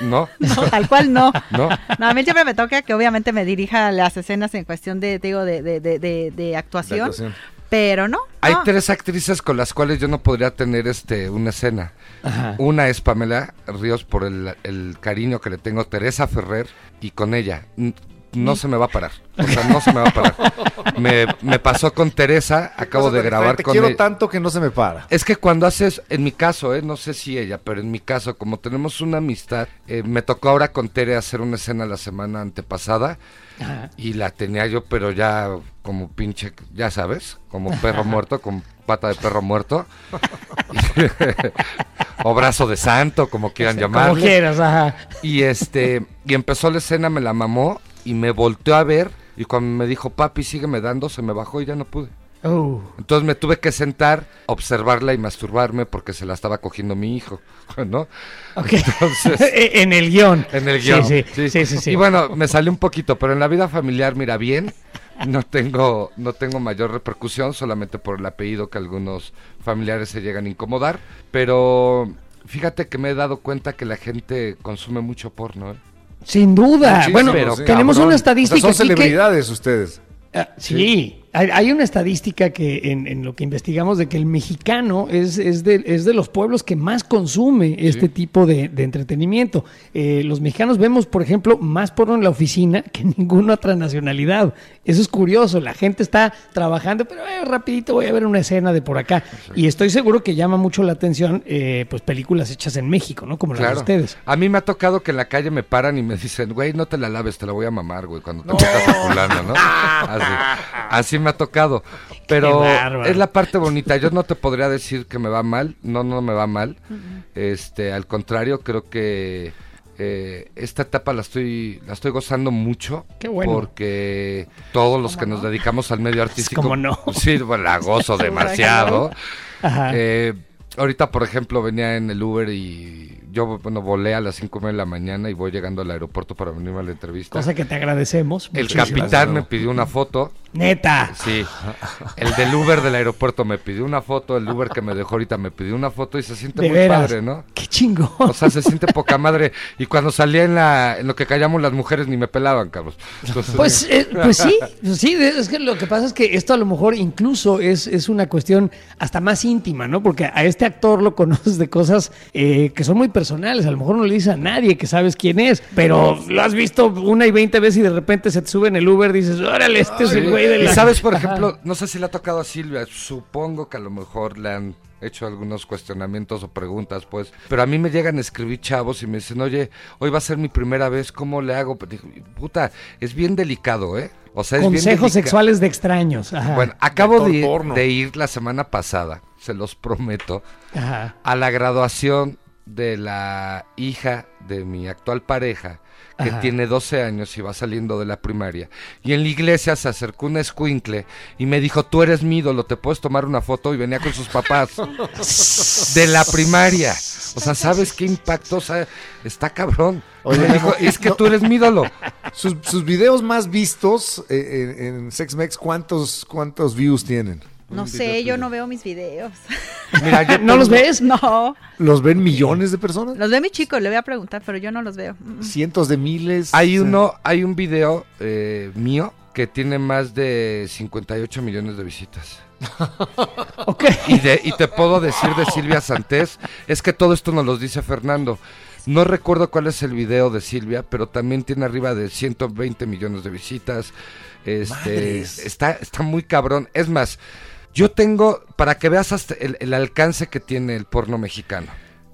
Speaker 5: No,
Speaker 4: No, tal cual no.
Speaker 5: no.
Speaker 4: No, a mí siempre me toca que obviamente me dirija a las escenas en cuestión de, digo, de, de, de, de- de actuación,
Speaker 6: De actuación.
Speaker 4: Pero no.
Speaker 5: Hay
Speaker 4: no.
Speaker 5: tres actrices con las cuales yo no podría tener este una escena.
Speaker 2: Ajá.
Speaker 5: Una es Pamela Ríos por el, el cariño que le tengo, Teresa Ferrer, y con ella. No se me va a parar. O sea, no se me va a parar. Me, me pasó con Teresa, acabo de grabar con
Speaker 6: Quiero
Speaker 5: ella.
Speaker 6: tanto que no se me para.
Speaker 5: Es que cuando haces, en mi caso, eh, no sé si ella, pero en mi caso, como tenemos una amistad, eh, me tocó ahora con Tere hacer una escena la semana antepasada
Speaker 2: Ajá.
Speaker 5: y la tenía yo, pero ya como pinche, ya sabes, como perro muerto, con pata de perro muerto, o brazo de santo, como quieran
Speaker 2: Como
Speaker 5: llamarle.
Speaker 2: quieras, ajá.
Speaker 5: Y este, y empezó la escena, me la mamó y me volteó a ver y cuando me dijo, papi, sígueme dando, se me bajó y ya no pude.
Speaker 2: Uh,
Speaker 5: Entonces me tuve que sentar, observarla y masturbarme porque se la estaba cogiendo mi hijo, ¿no?
Speaker 2: ok.
Speaker 5: Entonces-
Speaker 2: en el guion.
Speaker 5: En el guion.
Speaker 2: Sí, sí, sí, sí, sí.
Speaker 5: Y bueno, me salió un poquito, pero en la vida familiar, mira, bien, no tengo, no tengo mayor repercusión, solamente por el apellido que algunos familiares se llegan a incomodar, pero fíjate que me he dado cuenta que la gente consume mucho porno, ¿eh?
Speaker 2: Sin duda.
Speaker 6: Muchísimo,
Speaker 2: bueno,
Speaker 6: sí.
Speaker 2: tenemos
Speaker 5: cabrón.
Speaker 2: una
Speaker 6: O sea,
Speaker 2: estadística
Speaker 6: son
Speaker 2: aquí que-
Speaker 6: celebridades ustedes.
Speaker 2: Ah, sí, hay una estadística que en, en lo que investigamos de que el mexicano es, es, de, es de los pueblos que más consume este tipo de, de entretenimiento. Eh, los mexicanos vemos, por ejemplo, más porno en la oficina que ninguna otra nacionalidad. Eso es curioso. La gente está trabajando, pero eh, rapidito voy a ver una escena de por acá. Y estoy seguro que llama mucho la atención eh, pues películas hechas en México, ¿no? Como las de
Speaker 5: Claro.
Speaker 2: ustedes.
Speaker 5: A mí me ha tocado que en la calle me paran y me dicen, güey, no te la laves, te la voy a mamar, güey, cuando te a fulano, ¿no? Así, así me ha tocado. Pero es la parte bonita. Yo no te podría decir que me va mal. No, no me va mal. Este, al contrario, creo que eh, esta etapa la estoy, la estoy gozando mucho.
Speaker 2: Qué bueno.
Speaker 5: Porque todos los que nos dedicamos al medio artístico.
Speaker 2: ¿Cómo no?
Speaker 5: Sí, bueno, la gozo demasiado.
Speaker 2: Ajá.
Speaker 5: Eh, ahorita, por ejemplo, venía en el Uber y yo, bueno, volé a las 5 de la mañana y voy llegando al aeropuerto para venirme a la entrevista.
Speaker 2: Cosa que te agradecemos.
Speaker 5: el
Speaker 2: Muchísimas
Speaker 5: capitán me pidió una foto.
Speaker 2: Neta.
Speaker 5: Sí. El del Uber del aeropuerto me pidió una foto. El Uber que me dejó ahorita me pidió una foto y se siente muy
Speaker 2: veras.
Speaker 5: padre, ¿no?
Speaker 2: Qué chingón.
Speaker 5: O sea, se siente poca madre. Y cuando salía en, la, en lo que callamos las mujeres ni me pelaban, Carlos. Entonces,
Speaker 2: Pues, eh, pues sí, pues sí, es que lo que pasa es que esto a lo mejor incluso es, es una cuestión hasta más íntima, ¿no? Porque a este actor lo conoces de cosas eh, que son muy personales, a lo mejor no le dices a nadie que sabes quién es, pero lo has visto una y veinte veces y de repente se te sube en el Uber y dices, órale, este es el güey de
Speaker 5: Y
Speaker 2: la...
Speaker 5: sabes, por
Speaker 2: Ajá.
Speaker 5: ejemplo, no sé si le ha tocado a Silvia, supongo que a lo mejor le han hecho algunos cuestionamientos o preguntas, pues, pero a mí me llegan a escribir chavos y me dicen, oye, hoy va a ser mi primera vez, ¿cómo le hago? Pues, digo, puta, es bien delicado, ¿eh? O sea, es bien
Speaker 2: Consejos sexuales de extraños. Ajá.
Speaker 5: Bueno, acabo de, de ir la semana pasada, se los prometo,
Speaker 2: Ajá.
Speaker 5: a la graduación de la hija de mi actual pareja, que
Speaker 2: Ajá.
Speaker 5: tiene 12 años y va saliendo de la primaria. Y en la iglesia se acercó un escuincle y me dijo, tú eres mi ídolo, ¿te puedes tomar una foto? Y venía con sus papás de la primaria. O sea, ¿sabes qué impacto? O sea, está cabrón.
Speaker 6: Oye,
Speaker 5: me dijo, es que
Speaker 6: no.
Speaker 5: tú eres mi ídolo.
Speaker 6: Sus, sus videos más vistos eh, en, en SexMex, ¿cuántos, ¿cuántos views tienen?
Speaker 4: No sé, yo no veo mis videos.
Speaker 5: Mira, yo
Speaker 2: ¿No los ves?
Speaker 4: No,
Speaker 6: ¿Los ven millones de personas?
Speaker 4: los ve mi chico, le voy a preguntar, pero yo no los veo. Mm, mm.
Speaker 6: Cientos de miles.
Speaker 5: Hay uno, hay un video eh, mío que tiene más de 58 millones de visitas.
Speaker 2: Ok.
Speaker 5: Y, de, y te puedo decir de Silvia Santés, es que todo esto nos lo dice Fernando. No recuerdo cuál es el video de Silvia, pero también tiene arriba de 120 millones de visitas. Este,
Speaker 6: Madres.
Speaker 5: está, está muy cabrón. Es más, yo tengo, para que veas hasta el, el alcance que tiene el porno mexicano.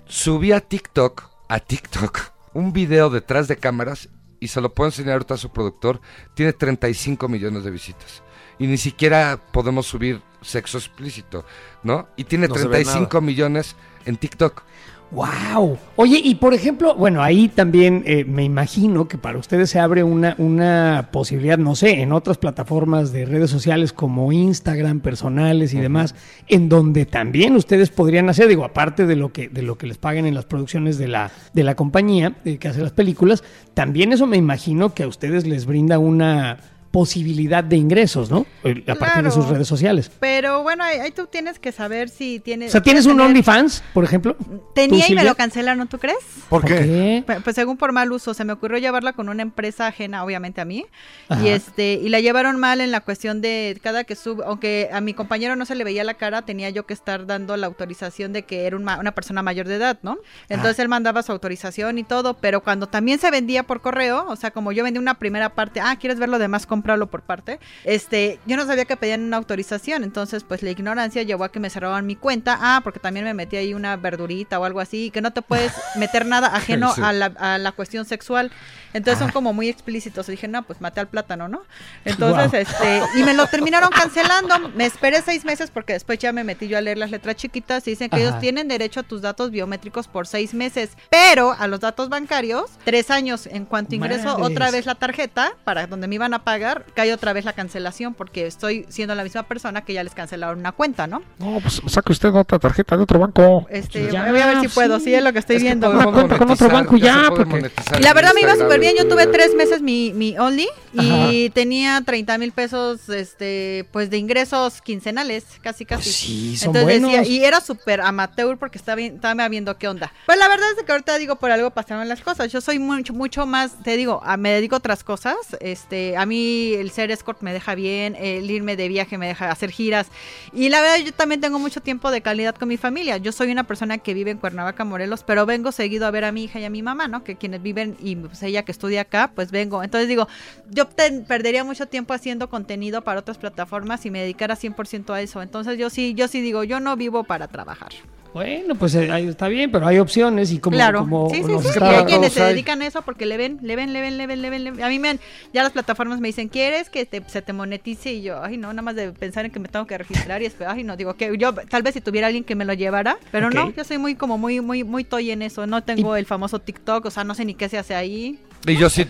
Speaker 5: Subí a TikTok, a TikTok, un video detrás de cámaras y se lo puedo enseñar ahorita a su productor. Tiene 35 millones de visitas. Y ni siquiera podemos subir sexo explícito, ¿no? Y tiene
Speaker 6: No se ve
Speaker 5: 35 millones en TikTok.
Speaker 2: Wow. Oye, y por ejemplo, bueno, ahí también eh, me imagino que para ustedes se abre una, una posibilidad, no sé, en otras plataformas de redes sociales como Instagram, personales y demás, en donde también ustedes podrían hacer, digo, aparte de lo que, de lo que les paguen en las producciones de la, de la compañía eh, que hace las películas, también eso me imagino que a ustedes les brinda una posibilidad de ingresos, ¿no? Eh, A partir de sus
Speaker 4: Claro.
Speaker 2: redes sociales.
Speaker 4: Pero bueno, ahí, ahí tú tienes que saber si tienes...
Speaker 2: O sea, ¿tienes un
Speaker 4: tener-
Speaker 2: OnlyFans, por ejemplo?
Speaker 4: Tenía
Speaker 2: ¿Tú,
Speaker 4: y me lo cancelaron, ¿tú crees?
Speaker 6: ¿Por
Speaker 2: ¿Por
Speaker 6: qué?
Speaker 4: Pues según por mal uso, se me ocurrió llevarla con una empresa ajena, obviamente a mí,
Speaker 2: Ajá.
Speaker 4: y este y la llevaron mal en la cuestión de cada que sube, aunque a mi compañero no se le veía la cara, tenía yo que estar dando la autorización de que era un ma- una persona mayor de edad, ¿no? Entonces él mandaba su autorización y todo, pero cuando también se vendía por correo, o sea, como yo vendí una primera parte, ah, ¿quieres ver lo demás? Cómpralo por parte. Este, yo no sabía que pedían una autorización, entonces pues la ignorancia llevó a que me cerraban mi cuenta, ah, porque también me metí ahí una verdurita o algo así, que no te puedes meter nada ajeno
Speaker 5: Sí.
Speaker 4: a, la, a la cuestión sexual. Entonces son como muy explícitos. Dije, no, pues maté al plátano, ¿no? Entonces, este, y me lo terminaron cancelando. Me esperé seis meses porque después ya me metí yo a leer las letras chiquitas y dicen que
Speaker 2: Ajá.
Speaker 4: ellos tienen derecho a tus datos biométricos por seis meses, pero a los datos bancarios, tres años. En cuanto ingreso otra vez la tarjeta para donde me iban a pagar, cae otra vez la cancelación porque estoy siendo la misma persona que ya les cancelaron una cuenta, ¿no?
Speaker 8: No, pues saque usted otra tarjeta de otro banco.
Speaker 4: Este,
Speaker 2: Ya,
Speaker 4: voy a ver si puedo,
Speaker 2: sí.
Speaker 4: sí, es lo que estoy
Speaker 5: Es
Speaker 4: viendo.
Speaker 8: Una cuenta con otro banco ya,
Speaker 5: puede
Speaker 8: porque-
Speaker 4: Y la verdad me iba súper bien. Yo tuve tres meses mi, mi Only y
Speaker 2: Ajá.
Speaker 4: tenía 30 mil pesos este, pues de ingresos quincenales, casi casi.
Speaker 2: Pues sí, son
Speaker 4: Entonces
Speaker 2: buenos.
Speaker 4: decía, y era súper amateur porque estaba, bien- estaba viendo qué onda. Pues la verdad es que ahorita digo, por algo pasaron las cosas. Yo soy mucho, mucho más, te digo, a- me dedico a otras cosas. Este, a mí el ser escort me deja bien, el irme de viaje me deja hacer giras. Y la verdad yo también tengo mucho tiempo de calidad con mi familia. Yo soy una persona que vive en Cuernavaca, Morelos, pero vengo seguido a ver a mi hija y a mi mamá, ¿no? Que quienes viven y pues ella que estudia acá, pues vengo. Entonces digo, yo perdería mucho tiempo haciendo contenido para otras plataformas y me dedicara 100% a eso. Entonces yo sí, yo sí digo, yo no vivo para trabajar.
Speaker 2: Bueno, pues eh, ahí está bien, pero hay opciones y como,
Speaker 4: claro,
Speaker 2: como
Speaker 4: sí, sí,
Speaker 2: nos
Speaker 4: sí. Y hay quienes se dedican a eso porque le ven, le ven, le ven, le ven, le ven, le ven. A mí me han, ya las plataformas me dicen, ¿quieres que te- se te monetice? Y yo, ay, no, nada más de pensar en que me tengo que registrar y esperar, ay, no, digo que yo, tal vez si tuviera alguien que me lo llevara, pero no, yo soy muy, como muy, muy, muy toy en eso. No tengo el famoso TikTok, o sea, no sé ni qué se hace ahí.
Speaker 5: Y yo sí,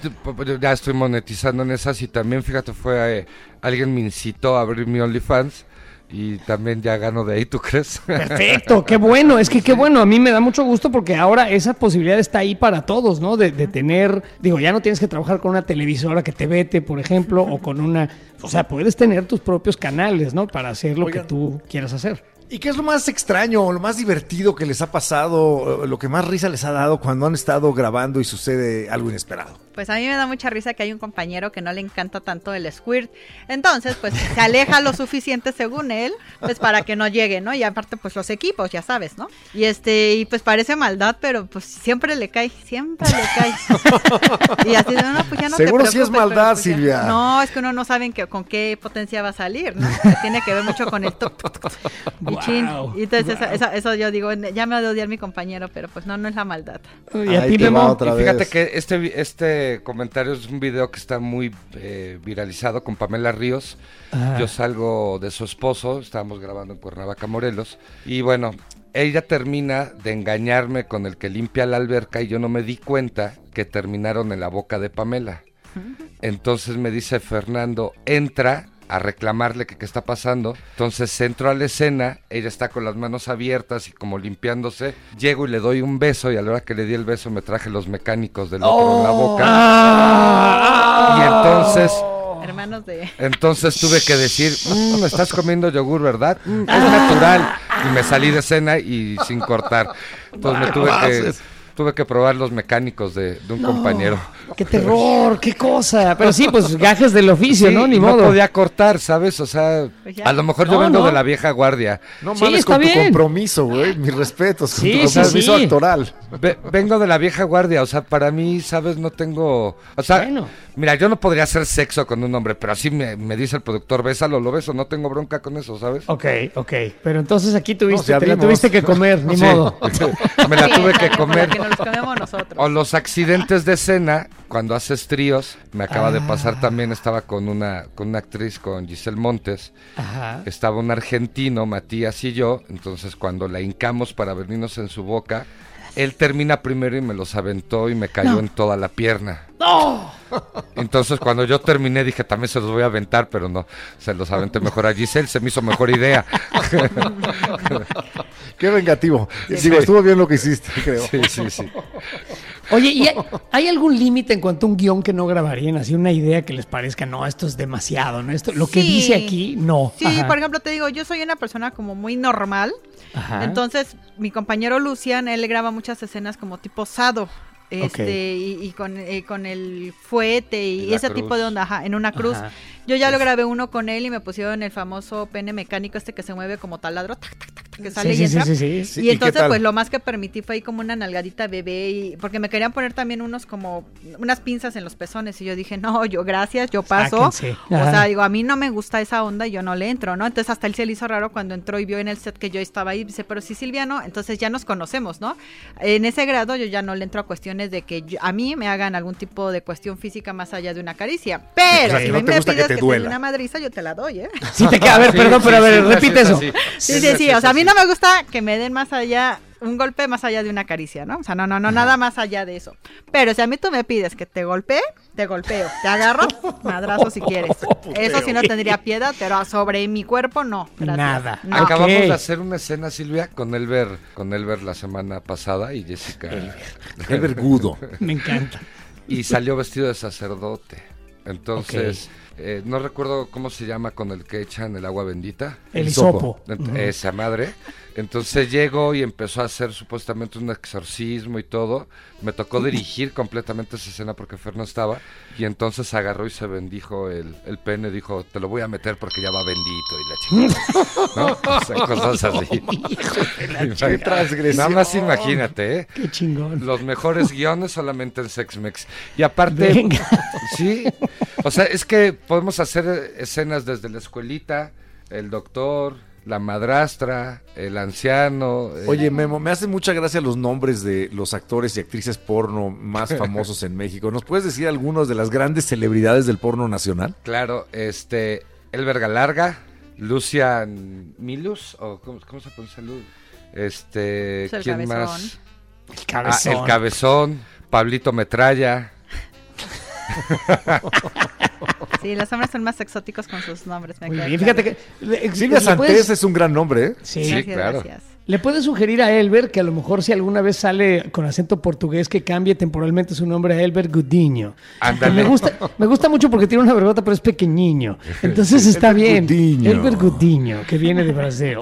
Speaker 5: ya estoy monetizando en esas y también, fíjate, fue, eh, alguien me incitó a abrir mi OnlyFans y también ya gano de ahí, ¿tú crees?
Speaker 2: Perfecto, qué bueno, es que qué bueno, a mí me da mucho gusto porque ahora esa posibilidad está ahí para todos, ¿no? De, de tener, digo, ya no tienes que trabajar con una televisora que te vete, por ejemplo, o con una, o sea, puedes tener tus propios canales, ¿no? Para hacer lo
Speaker 6: Oigan.
Speaker 2: que tú quieras hacer.
Speaker 6: ¿Y qué es lo más extraño, lo más divertido que les ha pasado, lo que más risa les ha dado cuando han estado grabando y sucede algo inesperado?
Speaker 4: Pues a mí me da mucha risa que hay un compañero que no le encanta tanto el squirt. Entonces, pues se aleja lo suficiente según él, pues para que no llegue, ¿no? Y aparte, pues los equipos, ya sabes, ¿no? Y este, y pues parece maldad, pero pues siempre le cae, siempre le cae. y así de, no, pues ya no te
Speaker 6: Seguro sí es maldad,
Speaker 4: pues ya".
Speaker 6: Silvia.
Speaker 4: No, es que uno no sabe en qué- con qué potencia va a salir, ¿no? Que tiene que ver mucho con el toc, y chin.
Speaker 2: Guau,
Speaker 4: Y entonces eso,
Speaker 2: guau.
Speaker 4: eso- eso yo digo, ya me va a odiar mi compañero, pero pues no, no es la maldad.
Speaker 2: Y a ti, Memo.
Speaker 6: otra
Speaker 5: y fíjate
Speaker 6: vez.
Speaker 5: que este, este comentario es un video que está muy eh, viralizado con Pamela Ríos.
Speaker 2: Ah.
Speaker 5: Yo salgo de su esposo, estábamos grabando en Cuernavaca, Morelos. Y bueno, ella termina de engañarme con el que limpia la alberca y yo no me di cuenta que terminaron en la boca de Pamela. Entonces me dice Fernando, entra a reclamarle que qué está pasando. Entonces entro a la escena, ella está con las manos abiertas y como limpiándose. Llego y le doy un beso y a la hora que le di el beso me traje los mecánicos del otro en la boca.
Speaker 2: Ah.
Speaker 5: Y entonces,
Speaker 4: Hermanos de...
Speaker 5: entonces tuve que decir, "Mm, estás comiendo yogur, ¿verdad? Mm, es natural. Y me salí de escena y sin cortar. Entonces me tuve que, tuve que probar los mecánicos de, de un compañero.
Speaker 2: ¡Qué terror! ¡Qué cosa! Pero sí, pues gajes del oficio,
Speaker 5: Sí,
Speaker 2: ¿no? Ni modo.
Speaker 5: No podía cortar, ¿sabes? O sea,
Speaker 4: Pues
Speaker 5: a lo mejor
Speaker 2: No,
Speaker 5: yo vengo
Speaker 2: no.
Speaker 5: de la vieja guardia.
Speaker 6: No
Speaker 2: Sí,
Speaker 6: mames
Speaker 2: está
Speaker 6: con tu compromiso, güey. Mis respetos. Con
Speaker 2: Sí,
Speaker 6: tu
Speaker 2: sí,
Speaker 6: compromiso
Speaker 2: sí.
Speaker 6: actoral.
Speaker 5: Ve- vengo de la vieja guardia, o sea, para mí, ¿sabes? No tengo... O sea,
Speaker 2: Bueno.
Speaker 5: mira, yo no podría hacer sexo con un hombre, pero así me, me dice el productor, bésalo, lo beso, no tengo bronca con eso, ¿sabes?
Speaker 2: Ok, ok. Pero entonces aquí tuviste, te la tuviste que comer, ni
Speaker 5: Sí.
Speaker 2: modo.
Speaker 5: me la tuve que comer.
Speaker 4: Que nos los comemos nosotros.
Speaker 5: O los accidentes de escena, cuando haces tríos, me acaba de
Speaker 2: Ah.
Speaker 5: pasar también, estaba con una, con una actriz, con Giselle Montes,
Speaker 2: Ajá.
Speaker 5: estaba un argentino, Matías y yo, entonces cuando la hincamos para venirnos en su boca, él termina primero y me los aventó y me cayó en toda la pierna. Entonces cuando yo terminé dije también se los voy a aventar, pero no, se los aventé mejor a Giselle, se me hizo mejor idea.
Speaker 6: Qué vengativo. Digo, estuvo bien lo que hiciste, creo.
Speaker 5: Sí, sí, sí.
Speaker 2: Oye, ¿y hay, hay algún límite en cuanto a un guion que no grabarían? Así una idea que les parezca, no, esto es demasiado, ¿no? Esto, lo que
Speaker 4: Sí.
Speaker 2: dice aquí, no.
Speaker 4: Sí,
Speaker 2: Ajá.
Speaker 4: por ejemplo, te digo, yo soy una persona como muy normal.
Speaker 2: Ajá.
Speaker 4: Entonces, mi compañero Lucian, él graba muchas escenas como tipo sado. Este, y, y con, eh, con el fuete y, ese
Speaker 5: cruz.
Speaker 4: tipo de onda, ajá, en una cruz.
Speaker 2: Ajá.
Speaker 4: Yo ya lo grabé uno con él y me pusieron el famoso pene mecánico este que se mueve como taladro, tac, tac, tac, que sale
Speaker 2: Sí,
Speaker 4: y entra.
Speaker 2: sí, sí.
Speaker 4: Y
Speaker 6: ¿y qué
Speaker 4: entonces, pues lo más que permití fue ahí como una nalgadita bebé, y, porque me querían poner también unos como, unas pinzas en los pezones. Y yo dije, no, yo gracias, yo paso.
Speaker 2: Sáquense.
Speaker 4: O
Speaker 2: Ajá.
Speaker 4: sea, digo, a mí no me gusta esa onda y yo no le entro, ¿no? Entonces hasta él se le hizo raro cuando entró y vio en el set que yo estaba ahí. Dice, pero sí, Silvia, ¿no? Entonces ya nos conocemos, ¿no? En ese grado yo ya no le entro a cuestiones de que yo- a mí me hagan algún tipo de cuestión física más allá de una caricia. Pero
Speaker 6: O sea,
Speaker 4: si
Speaker 6: no
Speaker 4: me pides
Speaker 6: te
Speaker 4: que, te dé
Speaker 6: duela.
Speaker 4: una madriza, yo te la doy, ¿eh?
Speaker 2: Sí te queda, a ver,
Speaker 5: Sí,
Speaker 2: perdón,
Speaker 5: sí,
Speaker 2: pero a ver,
Speaker 5: sí,
Speaker 2: repite
Speaker 5: es
Speaker 2: eso.
Speaker 4: Sí, sí, sí. O sea, a mí no me gusta que me den más allá, un golpe más allá de una caricia, ¿no? O sea, no, no, no, nada más allá de eso. Pero si a mí tú me pides que te golpee, te golpeo. Te agarro, madrazo si quieres. Eso sí no tendría piedad, pero sobre mi cuerpo no. gracias.
Speaker 2: Nada.
Speaker 4: No.
Speaker 5: Acabamos de hacer una escena, Silvia, con Elber, con Elber la semana pasada y Jessica.
Speaker 6: Qué vergudo.
Speaker 2: Me encanta.
Speaker 5: y salió vestido de sacerdote. Entonces, eh, no recuerdo cómo se llama con el que echan el agua bendita.
Speaker 2: El
Speaker 6: hisopo.
Speaker 5: Ent- Esa madre. Entonces llegó y empezó a hacer supuestamente un exorcismo y todo. Me tocó dirigir completamente esa escena porque Fer no estaba. Y entonces agarró y se bendijo el, el pene. Dijo, te lo voy a meter porque ya va bendito y la chingada. ¿No? O sea, cosas así.
Speaker 6: Qué transgresión.
Speaker 5: Nada más imagínate, ¿eh?
Speaker 2: Qué chingón.
Speaker 5: Los mejores guiones solamente en Sexmex. Y aparte,
Speaker 2: Venga.
Speaker 5: sí, o sea, es que podemos hacer escenas desde la escuelita, el doctor, la madrastra, el anciano. eh,
Speaker 6: Oye, Memo, me hacen mucha gracia los nombres de los actores y actrices porno más famosos en México. ¿Nos puedes decir algunos de las grandes celebridades del porno nacional?
Speaker 5: Claro, este, El Verga Larga, Lucian Milus, o ¿cómo, cómo se pronuncia Lu? Este,
Speaker 4: el
Speaker 5: ¿quién
Speaker 4: cabezón.
Speaker 5: más?
Speaker 2: El
Speaker 5: Ah,
Speaker 2: cabezón.
Speaker 5: el Cabezón, Pablito Metralla.
Speaker 4: Sí, los hombres son más exóticos con sus nombres. Me
Speaker 2: Muy bien,
Speaker 4: claro.
Speaker 2: fíjate que...
Speaker 6: Silvia Santés
Speaker 2: puedes-
Speaker 6: es un gran nombre, ¿eh?
Speaker 2: Sí.
Speaker 5: Sí,
Speaker 4: Gracias,
Speaker 5: claro.
Speaker 4: gracias.
Speaker 2: Le puedes sugerir a Elber que a lo mejor si alguna vez sale con acento portugués que cambie temporalmente su nombre a Elber Gudiño.
Speaker 5: Ándale.
Speaker 2: Me gusta, me gusta mucho porque tiene una vergota, pero es pequeñín. Entonces está
Speaker 6: Elber
Speaker 2: bien.
Speaker 6: Gudiño.
Speaker 2: Elber Gudiño, que viene de Brasil.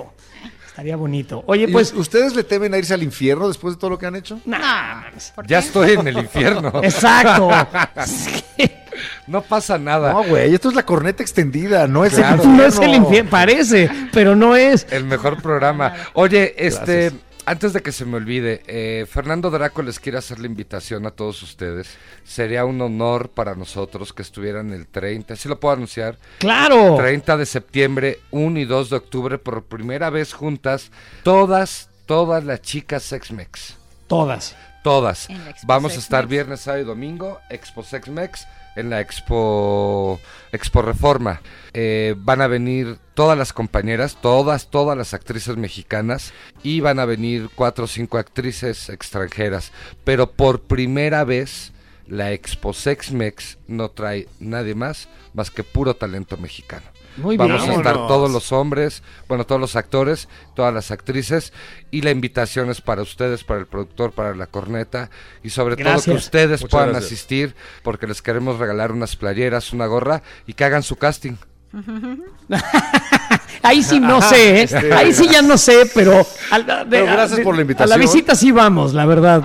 Speaker 2: Estaría bonito. Oye,
Speaker 6: ¿Y
Speaker 2: pues...
Speaker 6: ¿Ustedes le temen a irse al infierno después de todo lo que han hecho?
Speaker 2: Nah,
Speaker 4: ¿Por
Speaker 5: Ya estoy en el infierno.
Speaker 2: exacto.
Speaker 5: No pasa nada.
Speaker 6: No, güey, esto es la corneta extendida, no es
Speaker 5: Claro.
Speaker 6: el infierno.
Speaker 2: no es el infierno, parece, pero no es.
Speaker 5: El mejor programa. Oye, este,
Speaker 6: Gracias.
Speaker 5: antes de que se me olvide, eh, Fernando Draco les quiere hacer la invitación a todos ustedes. Sería un honor para nosotros que estuvieran el 30, si lo puedo anunciar,
Speaker 2: Claro.
Speaker 5: 30 de septiembre, 1 y 2 de octubre, por primera vez juntas, todas, todas las chicas Sexmex.
Speaker 2: Todas.
Speaker 5: Todas. Vamos a estar viernes, sábado y domingo, Expo Sexmex, en la Expo, Expo Reforma. Eh, van a venir todas las compañeras, todas, todas las actrices mexicanas y van a venir cuatro o cinco actrices extranjeras. Pero por primera vez, la Expo Sexmex no trae nadie más más que puro talento mexicano.
Speaker 2: Muy
Speaker 5: Vamos a estar todos los hombres, bueno, todos los actores, todas las actrices y la invitación es para ustedes, para el productor, para la corneta y sobre todo que ustedes
Speaker 6: Muchas
Speaker 5: puedan
Speaker 6: gracias.
Speaker 5: asistir porque les queremos regalar unas playeras, una gorra y que hagan su casting.
Speaker 2: Ahí sí no sé, ¿eh?
Speaker 6: Este-
Speaker 2: ahí sí ya no sé, pero, al- de-
Speaker 6: Pero gracias
Speaker 2: de-
Speaker 6: por la
Speaker 2: A
Speaker 6: invitación.
Speaker 2: la visita sí vamos, la verdad.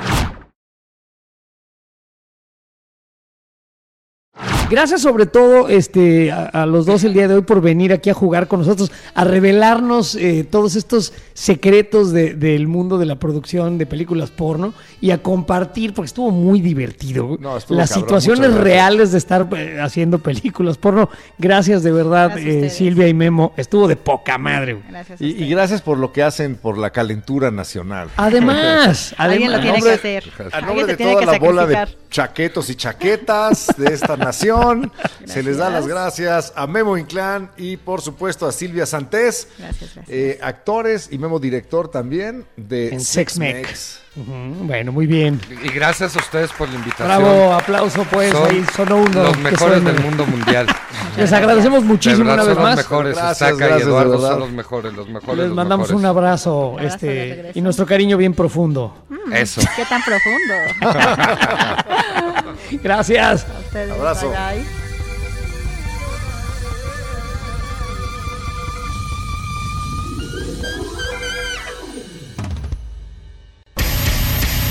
Speaker 2: Gracias sobre todo este, a, a los dos el día de hoy por venir aquí a jugar con nosotros, a revelarnos eh, todos estos secretos de- del mundo de la producción de películas porno y a compartir, porque estuvo muy divertido.
Speaker 6: No, estuvo
Speaker 2: Las
Speaker 6: cabrón,
Speaker 2: situaciones reales de estar eh, haciendo películas porno. Gracias de verdad,
Speaker 4: Gracias
Speaker 2: eh. Silvia y Memo. Estuvo de poca madre.
Speaker 4: Gracias.
Speaker 6: Y, gracias por lo que hacen por la calentura nacional.
Speaker 2: Además,
Speaker 4: Alguien lo
Speaker 2: además-
Speaker 4: tiene que hacer.
Speaker 6: A
Speaker 4: Alguien
Speaker 6: nombre de toda la bola de chaquetos y chaquetas de esta nación, se les da las gracias a Memo Inclán y por supuesto a Silvia Santés,
Speaker 4: Gracias, gracias.
Speaker 6: eh, actores y Memo director también de
Speaker 2: En
Speaker 6: Sex
Speaker 2: Sexmex.
Speaker 9: Bueno, muy bien.
Speaker 5: Y gracias a ustedes por la invitación.
Speaker 9: Bravo, aplauso pues,
Speaker 5: Son
Speaker 9: ahí sonó uno.
Speaker 5: Los mejores del mundo mundial.
Speaker 9: Les agradecemos
Speaker 5: De
Speaker 9: muchísimo
Speaker 5: verdad,
Speaker 9: una
Speaker 5: son
Speaker 9: vez
Speaker 5: los
Speaker 9: más.
Speaker 5: mejores.
Speaker 10: Gracias,
Speaker 5: Saca y
Speaker 10: gracias,
Speaker 5: Eduardo son los mejores, los mejores.
Speaker 9: Les
Speaker 5: los
Speaker 9: mandamos
Speaker 5: mejores.
Speaker 9: un abrazo,
Speaker 4: Abrazo de
Speaker 9: este,
Speaker 4: regreso.
Speaker 9: y nuestro cariño bien profundo.
Speaker 5: Eso.
Speaker 4: Qué tan profundo.
Speaker 9: Gracias.
Speaker 4: A ustedes,
Speaker 10: Abrazo.
Speaker 4: bye, bye.